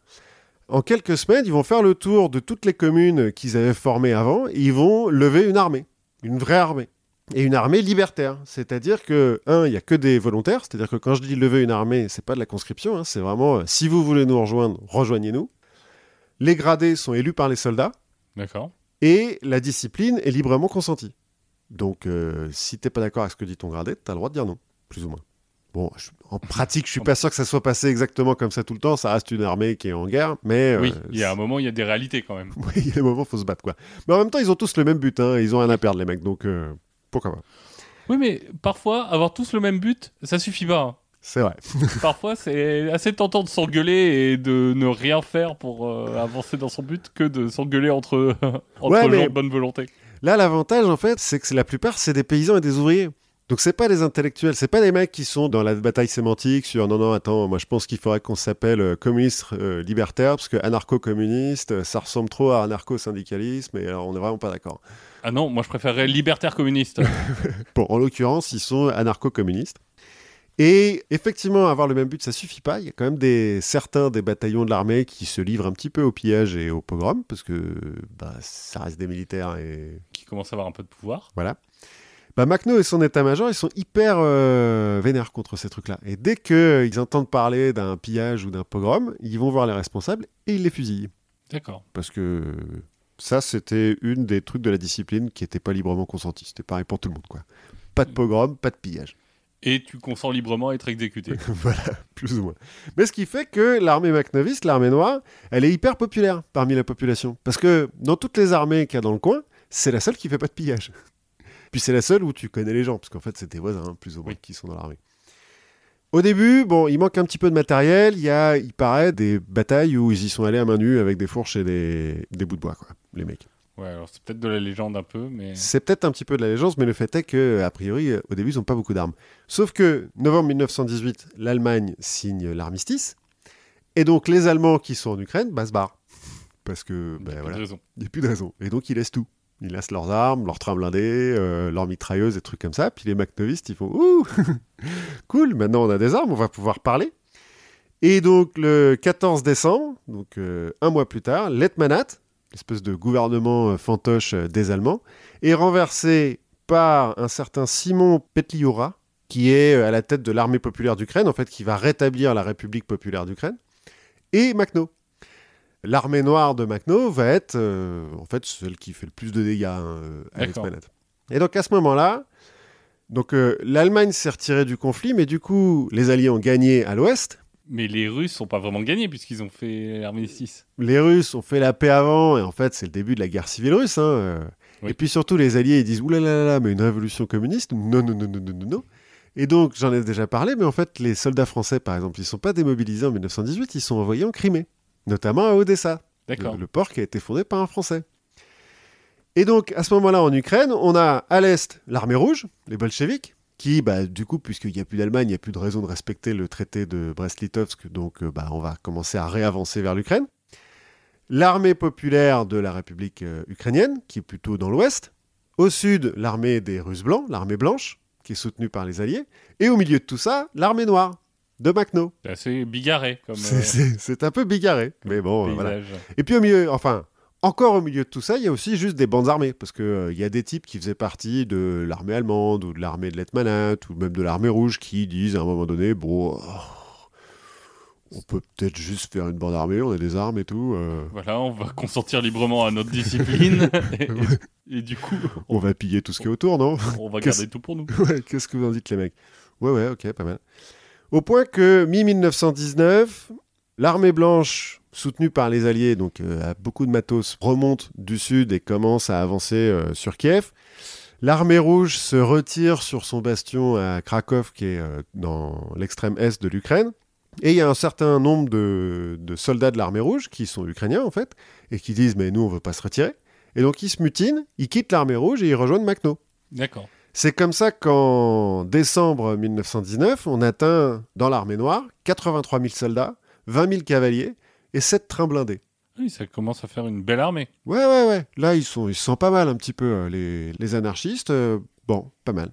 En quelques semaines, ils vont faire le tour de toutes les communes qu'ils avaient formées avant et ils vont lever une armée, une vraie armée. Et une armée libertaire. C'est-à-dire que, un, il n'y a que des volontaires. C'est-à-dire que quand je dis lever une armée, c'est pas de la conscription. hein, c'est vraiment, euh, si vous voulez nous rejoindre, rejoignez-nous. Les gradés sont élus par les soldats D'accord. et la discipline est librement consentie. Donc, euh, si t'es pas d'accord avec ce que dit ton gradé, t'as le droit de dire non, plus ou moins. Bon, je- en pratique, je suis pas sûr que ça soit passé exactement comme ça tout le temps. Ça reste une armée qui est en guerre, mais euh, oui, il y a un moment, il y a des réalités quand même. oui, il y a des moments, faut se battre quoi. Mais en même temps, ils ont tous le même but, hein, ils ont rien à perdre les mecs, donc euh, pourquoi pas. Oui, mais parfois, avoir tous le même but, ça suffit pas. hein. C'est vrai. Parfois, c'est assez tentant de s'engueuler et de ne rien faire pour euh, avancer dans son but que de s'engueuler entre, entre Ouais, gens de bonne volonté. Là, l'avantage, en fait, c'est que la plupart, c'est des paysans et des ouvriers. Donc, c'est pas des intellectuels, c'est pas des mecs qui sont dans la bataille sémantique sur non, non, attends, moi je pense qu'il faudrait qu'on s'appelle euh, communiste euh, libertaire, parce que anarcho-communiste, euh, ça ressemble trop à anarcho-syndicalisme, et alors on n'est vraiment pas d'accord. Ah non, moi je préférerais libertaire communiste. Bon, en l'occurrence, ils sont anarcho-communistes. Et effectivement, avoir le même but, ça suffit pas. Il y a quand même des, certains des bataillons de l'armée qui se livrent un petit peu au pillage et au pogrom, parce que bah, ça reste des militaires et qui commence à avoir un peu de pouvoir. Voilà. Bah, Macno et son état-major, ils sont hyper euh, vénères contre ces trucs-là. Et dès qu'ils entendent parler d'un pillage ou d'un pogrom, ils vont voir les responsables et ils les fusillent. D'accord. Parce que ça, c'était une des trucs de la discipline qui n'était pas librement consentie. C'était pareil pour tout le monde, quoi. Pas de pogrom, pas de pillage. Et tu consens librement à être exécuté. voilà, plus ou moins. Mais ce qui fait que l'armée macnoviste, l'armée noire, elle est hyper populaire parmi la population. Parce que dans toutes les armées qu'il y a dans le coin, c'est la seule qui fait pas de pillage. Puis c'est la seule où tu connais les gens, parce qu'en fait, c'est tes voisins, hein, plus ou moins, Oui. qui sont dans l'armée. Au début, bon, il manque un petit peu de matériel. Il y a, il paraît, des batailles où ils y sont allés à main nue avec des fourches et des, des bouts de bois, quoi, les mecs. Ouais, alors c'est peut-être de la légende un peu, mais. C'est peut-être un petit peu de la légende, mais le fait est que, a priori, euh, au début, ils n'ont pas beaucoup d'armes. Sauf que, novembre 1918, l'Allemagne signe l'armistice, et donc les Allemands qui sont en Ukraine bah, se barrent. Parce que, bah, de voilà, il n'y a plus de raison. Et donc, ils laissent tout. Ils laissent leurs armes, leurs trains blindés, euh, leurs mitrailleuses et trucs comme ça. Puis les macnovistes, ils font Ouh Cool, maintenant on a des armes, on va pouvoir parler. Et donc, le 14 décembre, donc euh, un mois plus tard, l'Etmanat, l'espèce de gouvernement euh, fantoche des Allemands, est renversé par un certain Simon Petliura, qui est à la tête de l'armée populaire d'Ukraine, en fait, qui va rétablir la République populaire d'Ukraine, et Makhno. L'armée noire de Makhno va être, euh, en fait, celle qui fait le plus de dégâts hein, à l'Etmanat. Et donc, à ce moment-là, donc euh, l'Allemagne s'est retirée du conflit, mais du coup, les Alliés ont gagné à l'ouest, Mais les Russes sont pas vraiment gagnés puisqu'ils ont fait l'armistice. les Russes ont fait la paix avant, et en fait, c'est le début de la guerre civile russe. hein, euh. Oui. Et puis surtout, les Alliés, ils disent Ouh là là là là, mais une révolution communiste? Non, non, non, non, non, non, non. Et donc, j'en ai déjà parlé, mais en fait, les soldats français, par exemple, ils ne sont pas démobilisés en 1918, ils sont envoyés en Crimée, notamment à Odessa, D'accord. le, le port qui a été fondé par un Français. Et donc, à ce moment-là, en Ukraine, on a à l'est l'armée rouge, les bolcheviks, qui, bah, du coup, puisqu'il n'y a plus d'Allemagne, il n'y a plus de raison de respecter le traité de Brest-Litovsk, donc euh, bah, on va commencer à réavancer vers l'Ukraine. l'armée populaire de la République euh, ukrainienne, qui est plutôt dans l'ouest. Au sud, l'armée des Russes blancs, l'armée blanche, qui est soutenue par les Alliés. Et au milieu de tout ça, l'armée noire de Makhno. C'est assez bigarré comme C'est- euh, C'est un peu bigarré, mais bon, euh, voilà. Et puis au milieu, enfin, encore au milieu de tout ça, il y a aussi juste des bandes armées, parce qu'il y a des types qui faisaient partie de l'armée allemande, ou de l'armée de l'Etmanat, ou même de l'armée rouge, qui disent à un moment donné, bon, oh, on peut peut-être juste faire une bande armée, on a des armes et tout, euh, Voilà, on va consentir librement à notre discipline. et, et du coup, on va piller tout ce qui est autour, non? on va garder tout pour nous. Ouais, qu'est-ce que vous en dites, les mecs? Ouais, ouais, ok, pas mal. Au point que, mi-1919, l'armée blanche, soutenue par les Alliés, donc euh, a beaucoup de matos, remonte du sud et commence à avancer euh, sur Kiev. L'armée rouge se retire sur son bastion à Krakow, qui est euh, dans l'extrême est de l'Ukraine. Et il y a un certain nombre de, soldats de l'armée rouge, qui sont ukrainiens en fait, et qui disent Mais nous, on veut pas se retirer. Et donc ils se mutinent, ils quittent l'armée rouge et ils rejoignent Makhno. D'accord. C'est comme ça qu'en décembre 1919, on atteint dans l'armée noire 83 000 soldats, 20 000 cavaliers et 7 trains blindés. Oui, ça commence à faire une belle armée. Ouais, ouais, ouais. Là, ils sont, ils se sentent pas mal un petit peu, euh, les, les anarchistes. euh, bon, pas mal.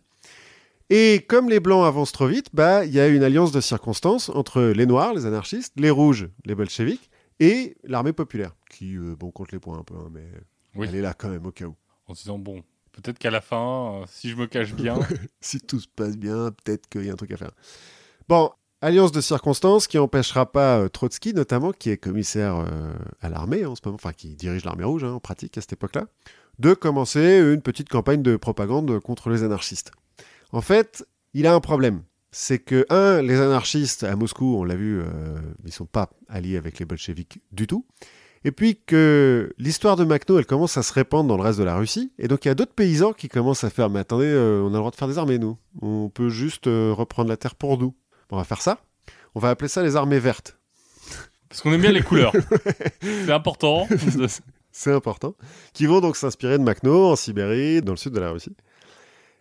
Et comme les blancs avancent trop vite, bah, il y a une alliance de circonstances entre les noirs, les anarchistes, les rouges, les bolcheviks, et l'armée populaire, qui, euh, bon, compte les points un peu, hein, mais Oui. elle est là quand même au cas où. En se disant, bon, peut-être qu'à la fin, euh, si je me cache bien, si tout se passe bien, peut-être qu'il y a un truc à faire. Bon, alliance de circonstances qui empêchera pas euh, Trotsky, notamment, qui est commissaire euh, à l'armée en ce moment, enfin qui dirige l'armée rouge hein, en pratique à cette époque-là, de commencer une petite campagne de propagande contre les anarchistes. En fait, il a un problème. C'est que, un, les anarchistes à Moscou, on l'a vu, ils sont pas alliés avec les bolcheviks du tout. Et puis que l'histoire de Makhno, elle commence à se répandre dans le reste de la Russie. Et donc il y a d'autres paysans qui commencent à faire, mais attendez, euh, on a le droit de faire des armées, nous. On peut juste euh, reprendre la terre pour nous. On va faire ça. On va appeler ça les armées vertes. parce qu'on aime bien les couleurs. C'est important. C'est important. Qui vont donc s'inspirer de Makhno en Sibérie, dans le sud de la Russie.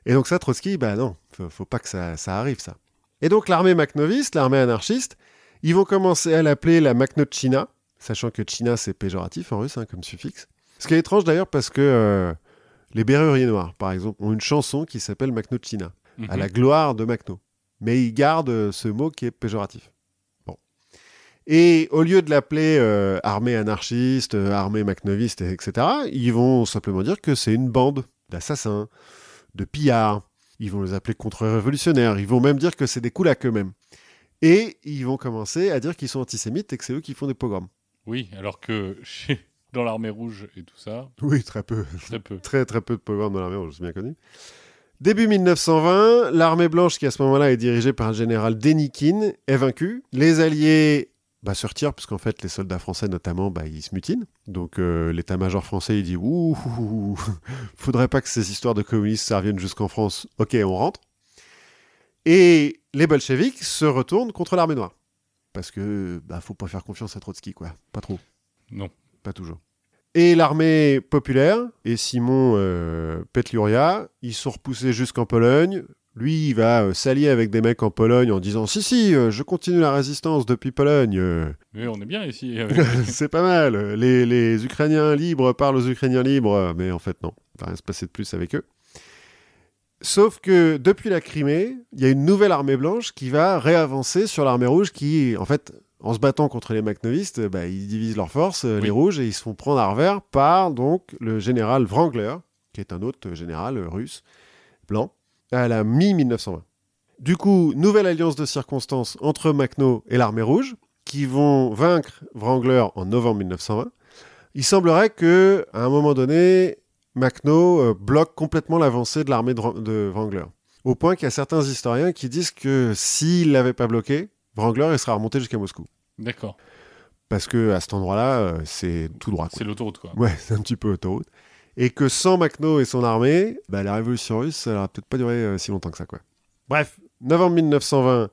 Et donc ça, Trotsky, bah non, faut, faut pas que ça, ça arrive, ça. Et donc l'armée makhnoviste, l'armée anarchiste, ils vont commencer à l'appeler la Makhnochina, sachant que China, c'est péjoratif en russe, hein, comme suffixe. Ce qui est étrange d'ailleurs parce que euh, les Béruriers Noirs, par exemple, ont une chanson qui s'appelle Makhnochina, à la gloire de Makhno. Mais ils gardent euh, ce mot qui est péjoratif. Bon. Et au lieu de l'appeler euh, armée anarchiste, armée makhnoviste, etc., ils vont simplement dire que c'est une bande d'assassins, de pillards. Ils vont les appeler contre-révolutionnaires. Ils vont même dire que c'est des coulacs eux-mêmes. Et ils vont commencer à dire qu'ils sont antisémites et que c'est eux qui font des pogroms. Oui, alors que chez... dans l'armée rouge et tout ça, Oui, très peu. très peu. Très très peu de pogroms dans l'armée rouge, c'est bien connu. Début 1920, l'armée blanche qui à ce moment-là est dirigée par le général Denikin est vaincue. Les alliés bah, se retirent parce qu'en fait les soldats français notamment bah, ils se mutinent. Donc euh, l'état-major français il dit ouh, faudrait pas que ces histoires de communistes ça revienne jusqu'en France. Ok, on rentre. Et les bolcheviks se retournent contre l'armée noire parce que bah faut pas faire confiance à Trotsky quoi, pas trop. Non. Pas toujours. Et l'armée populaire et Simon euh, Petliuria, ils sont repoussés jusqu'en Pologne. Lui, il va euh, s'allier avec des mecs en Pologne en disant Si, si, euh, je continue la résistance depuis Pologne. euh, Mais on est bien ici. c'est pas mal. Les, les Ukrainiens libres parlent aux Ukrainiens libres. Mais en fait, non. Il va rien se passer de plus avec eux. Sauf que depuis la Crimée, il y a une nouvelle armée blanche qui va réavancer sur l'armée rouge qui, en fait, en se battant contre les makhnovistes, bah, ils divisent leurs forces, euh, Oui. les rouges, et ils se font prendre à revers par donc le général Wrangler, qui est un autre général russe, blanc, à la mi-1920. Du coup, nouvelle alliance de circonstances entre Makhno et l'armée rouge, qui vont vaincre Wrangler en novembre 1920. Il semblerait que, à un moment donné, Makhno euh, bloque complètement l'avancée de l'armée de, de Wrangler. Au point qu'il y a certains historiens qui disent que s'il l'avait pas bloqué, Wrangler il serait remonté jusqu'à Moscou. D'accord. Parce que à cet endroit-là, euh, c'est tout droit. C'est l'autoroute, quoi. Ouais, c'est un petit peu autoroute. Et que sans Makhno et son armée, bah, la révolution russe, ça n'aurait peut-être pas duré euh, si longtemps que ça. Quoi. Bref, novembre 1920,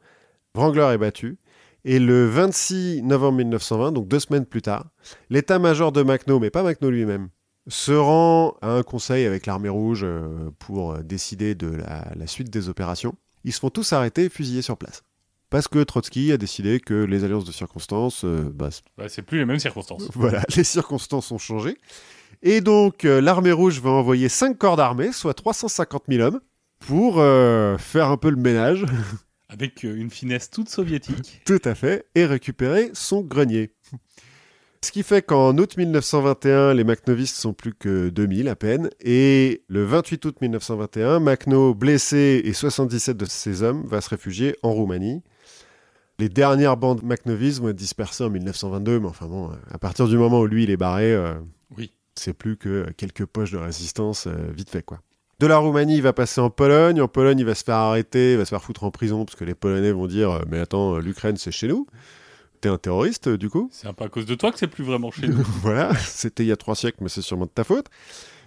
Wrangler est battu. Et le 26 novembre 1920, donc deux semaines plus tard, l'état-major de Makhno, mais pas Makhno lui-même, se rend à un conseil avec l'armée rouge euh, pour euh, décider de la, la suite des opérations. Ils se font tous arrêter et fusiller sur place. parce que Trotsky a décidé que les alliances de circonstances, euh, bah, c- Bah, c'est plus les mêmes circonstances. voilà, les circonstances ont changé. Et donc, euh, l'armée rouge va envoyer 5 corps d'armée, soit 350 000 hommes, pour euh, faire un peu le ménage, Avec euh, une finesse toute soviétique. tout à fait, et récupérer son grenier. Ce qui fait qu'en août 1921, les Macnovistes sont plus que 2000 à peine, et le 28 août 1921, Macno, blessé et 77 de ses hommes, va se réfugier en Roumanie. Les dernières bandes Macnovistes vont être dispersées en 1922, mais enfin bon, à partir du moment où lui il est barré, euh, Oui. c'est plus que quelques poches de résistance euh, vite fait quoi. De la Roumanie, il va passer en Pologne. En Pologne, il va se faire arrêter, il va se faire foutre en prison parce que les Polonais vont dire euh, Mais attends, euh, l'Ukraine, c'est chez nous. T'es un terroriste, euh, du coup? C'est un peu à cause de toi que c'est plus vraiment chez nous. Voilà, c'était il y a trois siècles, mais c'est sûrement de ta faute.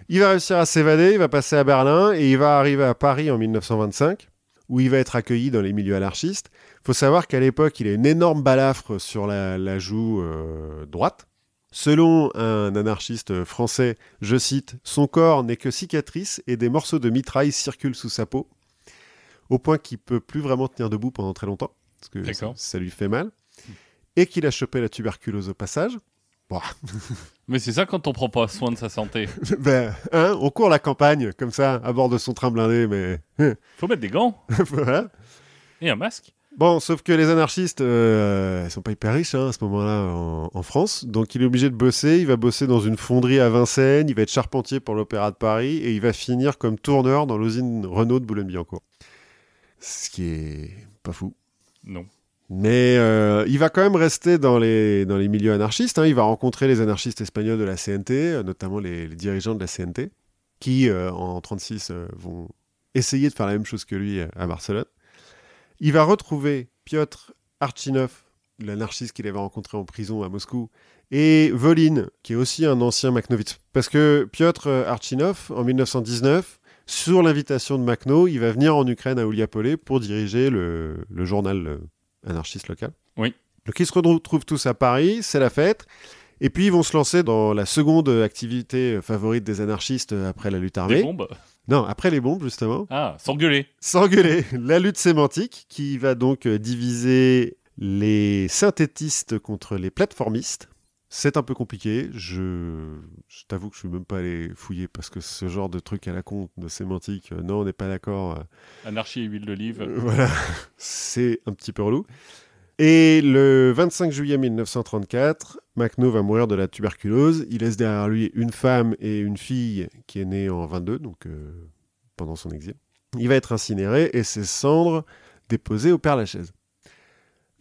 Il va réussir à s'évader, il va passer à Berlin et il va arriver à Paris en 1925, où il va être accueilli dans les milieux anarchistes. Il faut savoir qu'à l'époque, il a une énorme balafre sur la, la joue euh, droite. Selon un anarchiste français, je cite, Son corps n'est que cicatrice et des morceaux de mitraille circulent sous sa peau, au point qu'il peut plus vraiment tenir debout pendant très longtemps, parce que ça lui fait mal, et qu'il a chopé la tuberculose au passage. Bon, Mais c'est ça quand on prend pas soin de sa santé. ben, hein, on court la campagne, comme ça, à bord de son train blindé, mais Faut mettre des gants voilà. et un masque. Bon, sauf que les anarchistes, euh, ils sont pas hyper riches hein, à ce moment-là en, en France, donc il est obligé de bosser. Il va bosser dans une fonderie à Vincennes, il va être charpentier pour l'Opéra de Paris, et il va finir comme tourneur dans l'usine Renault de Boulogne-Billancourt. Ce qui est pas fou. Non. Mais euh, il va quand même rester dans les, dans les milieux anarchistes. hein. Il va rencontrer les anarchistes espagnols de la CNT, euh, notamment les, dirigeants de la CNT, qui euh, en 36 euh, vont essayer de faire la même chose que lui à Barcelone. Il va retrouver Piotr Archinov, l'anarchiste qu'il avait rencontré en prison à Moscou, et Volin, qui est aussi un ancien Makhnovitz. Parce que Piotr Archinov, en 1919, sur l'invitation de Makhno, il va venir en Ukraine à Ouliapolé pour diriger le, journal anarchiste local. Oui. Donc ils se retrouvent tous à Paris, c'est la fête. Et puis ils vont se lancer dans la seconde activité favorite des anarchistes après la lutte Des armée. bombes. Non, après les bombes justement. Ah, s'engueuler. S'engueuler, la lutte sémantique qui va donc diviser les synthétistes contre les plateformistes. C'est un peu compliqué, je, je t'avoue que je suis même pas allé fouiller parce que ce genre de truc à la con de sémantique, euh, non, on n'est pas d'accord. euh, Anarchie et huile d'olive. euh, voilà, c'est un petit peu relou. Et le 25 juillet 1934, Macno va mourir de la tuberculose. Il laisse derrière lui une femme et une fille qui est née en 22, donc pendant son exil. Il va être incinéré et ses cendres déposées au Père Lachaise.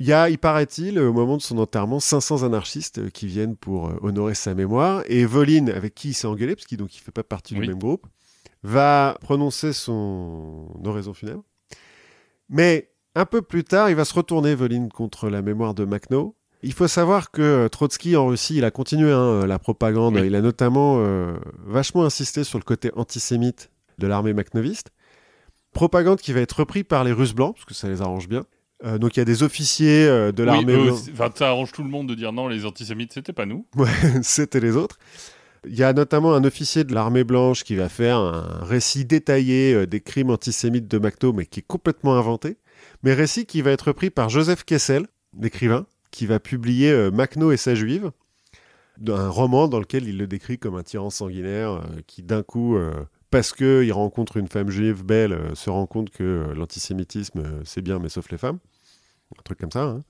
Il y a, il paraît-il, au moment de son enterrement, 500 anarchistes euh, qui viennent pour euh, honorer sa mémoire. Et Volin, avec qui il s'est engueulé, parce qu'il il fait pas partie Oui. du même groupe, va prononcer son oraison funèbre. Mais un peu plus tard, il va se retourner, Volin, contre la mémoire de Makhno. Il faut savoir que euh, Trotsky en Russie, il a continué hein, la propagande. Oui. Il a notamment euh, vachement insisté sur le côté antisémite de l'armée makhnoviste. Propagande qui va être reprise par les Russes blancs, parce que ça les arrange bien. Euh, donc il y a des officiers euh, de Oui, l'armée. Enfin, ça arrange tout le monde de dire non, les antisémites, c'était pas nous. c'était les autres. Il y a notamment un officier de l'armée blanche qui va faire un récit détaillé euh, des crimes antisémites de Macto, mais qui est complètement inventé. Mais récit qui va être repris par Joseph Kessel, l'écrivain, qui va publier Macno et sa juive, un roman dans lequel il le décrit comme un tyran sanguinaire qui d'un coup, parce qu'il rencontre une femme juive belle, euh, se rend compte que euh, l'antisémitisme, euh, c'est bien, mais sauf les femmes. Un truc comme ça. hein.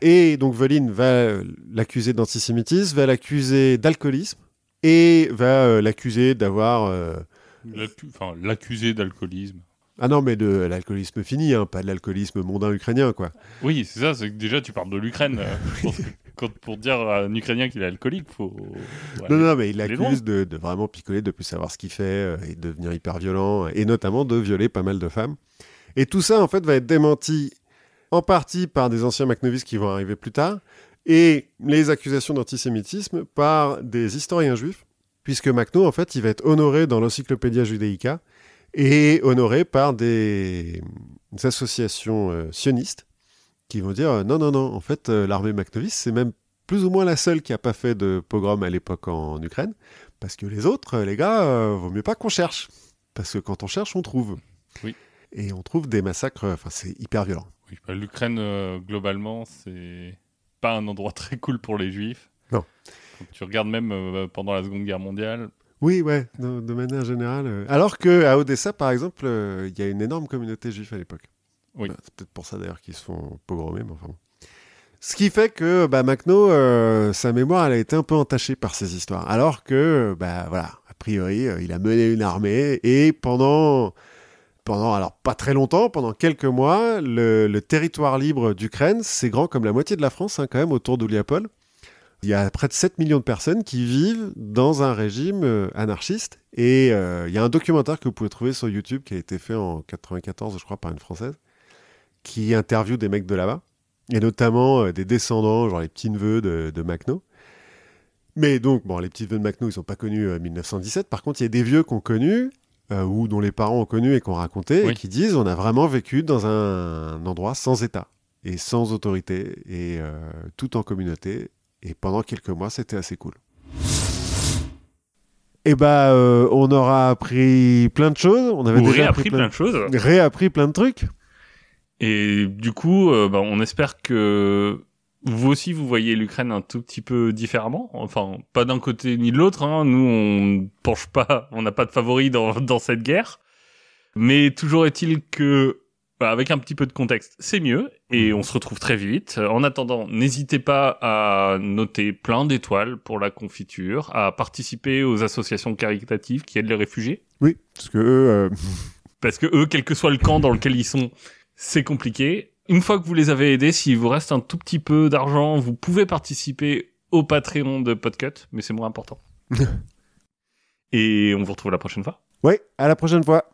Et donc Volin va l'accuser d'antisémitisme, va l'accuser d'alcoolisme et va euh, l'accuser d'avoir... euh, Enfin, l'accusé d'alcoolisme. Ah non, mais de l'alcoolisme fini, hein, pas de l'alcoolisme mondain ukrainien, quoi. Oui, c'est ça, c'est que déjà tu parles de l'Ukraine. euh, quand, pour dire à un Ukrainien qu'il est alcoolique, faut. ouais. Non, non, mais il l'accuse de, de vraiment picoler, de plus savoir ce qu'il fait euh, et de devenir hyper violent, et notamment de violer pas mal de femmes. Et tout ça, en fait, va être démenti en partie par des anciens Macnovis qui vont arriver plus tard, et les accusations d'antisémitisme par des historiens juifs, puisque Macno, en fait, il va être honoré dans l'Encyclopédia Judaica et honoré par des, des associations euh, sionistes qui vont dire euh, non, non, non, en fait, euh, l'armée Macnovis, c'est même plus ou moins la seule qui n'a pas fait de pogrom à l'époque en Ukraine, parce que les autres, les gars, vaut mieux pas qu'on cherche, parce que quand on cherche, on trouve. Oui. Et on trouve des massacres, enfin, c'est hyper violent. Oui, bah, L'Ukraine, euh, globalement, c'est pas un endroit très cool pour les juifs. Non. Quand tu regardes même euh, pendant la Seconde Guerre mondiale. Oui, ouais, de, de manière générale. euh. Alors que à Odessa, par exemple, euh, il y a une énorme communauté juive à l'époque. Oui. Bah, c'est peut-être pour ça d'ailleurs qu'ils se font pogromer, mais enfin bon. Ce qui fait que bah, Macno, sa mémoire, elle a été un peu entachée par ces histoires. Alors que, bah voilà, a priori, il a mené une armée et pendant, pendant, alors pas très longtemps, pendant quelques mois, le, territoire libre d'Ukraine, c'est grand comme la moitié de la France, hein, quand même, autour d'Ouliapol. Il y a près de 7 millions de personnes qui vivent dans un régime euh, anarchiste. Et euh, il y a un documentaire que vous pouvez trouver sur YouTube qui a été fait en 94, je crois, par une Française, qui interviewe des mecs de là-bas. Et notamment euh, des descendants, genre les petits-neveux de, de Macno. Mais donc, bon, les petits-neveux de Macno, ils sont pas connus en 1917. Par contre, il y a des vieux qu'on connu, euh, ou dont les parents ont connu et qu'on raconté, Oui. et qui disent on a vraiment vécu dans un endroit sans État et sans autorité, et euh, tout en communauté. Et pendant quelques mois, c'était assez cool. Et bah, euh, on aura appris plein de choses. On avait Ou déjà réappris plein de choses. réappris plein de trucs. Et du coup, bah, on espère que vous aussi, vous voyez l'Ukraine un tout petit peu différemment. Enfin, pas d'un côté ni de l'autre. Hein. Nous, on penche pas, on n'a pas de favoris dans, dans cette guerre. Mais toujours est-il que, bah, avec un petit peu de contexte, c'est mieux. Et on se retrouve très vite. En attendant, n'hésitez pas à noter plein d'étoiles pour la confiture, à participer aux associations caritatives qui aident les réfugiés. Oui, parce que eux, euh, Parce que eux, quel que soit le camp dans lequel ils sont, c'est compliqué. Une fois que vous les avez aidés, s'il vous reste un tout petit peu d'argent, vous pouvez participer au Patreon de Podcut, mais c'est moins important. Et on vous retrouve la prochaine fois. ouais, à la prochaine fois.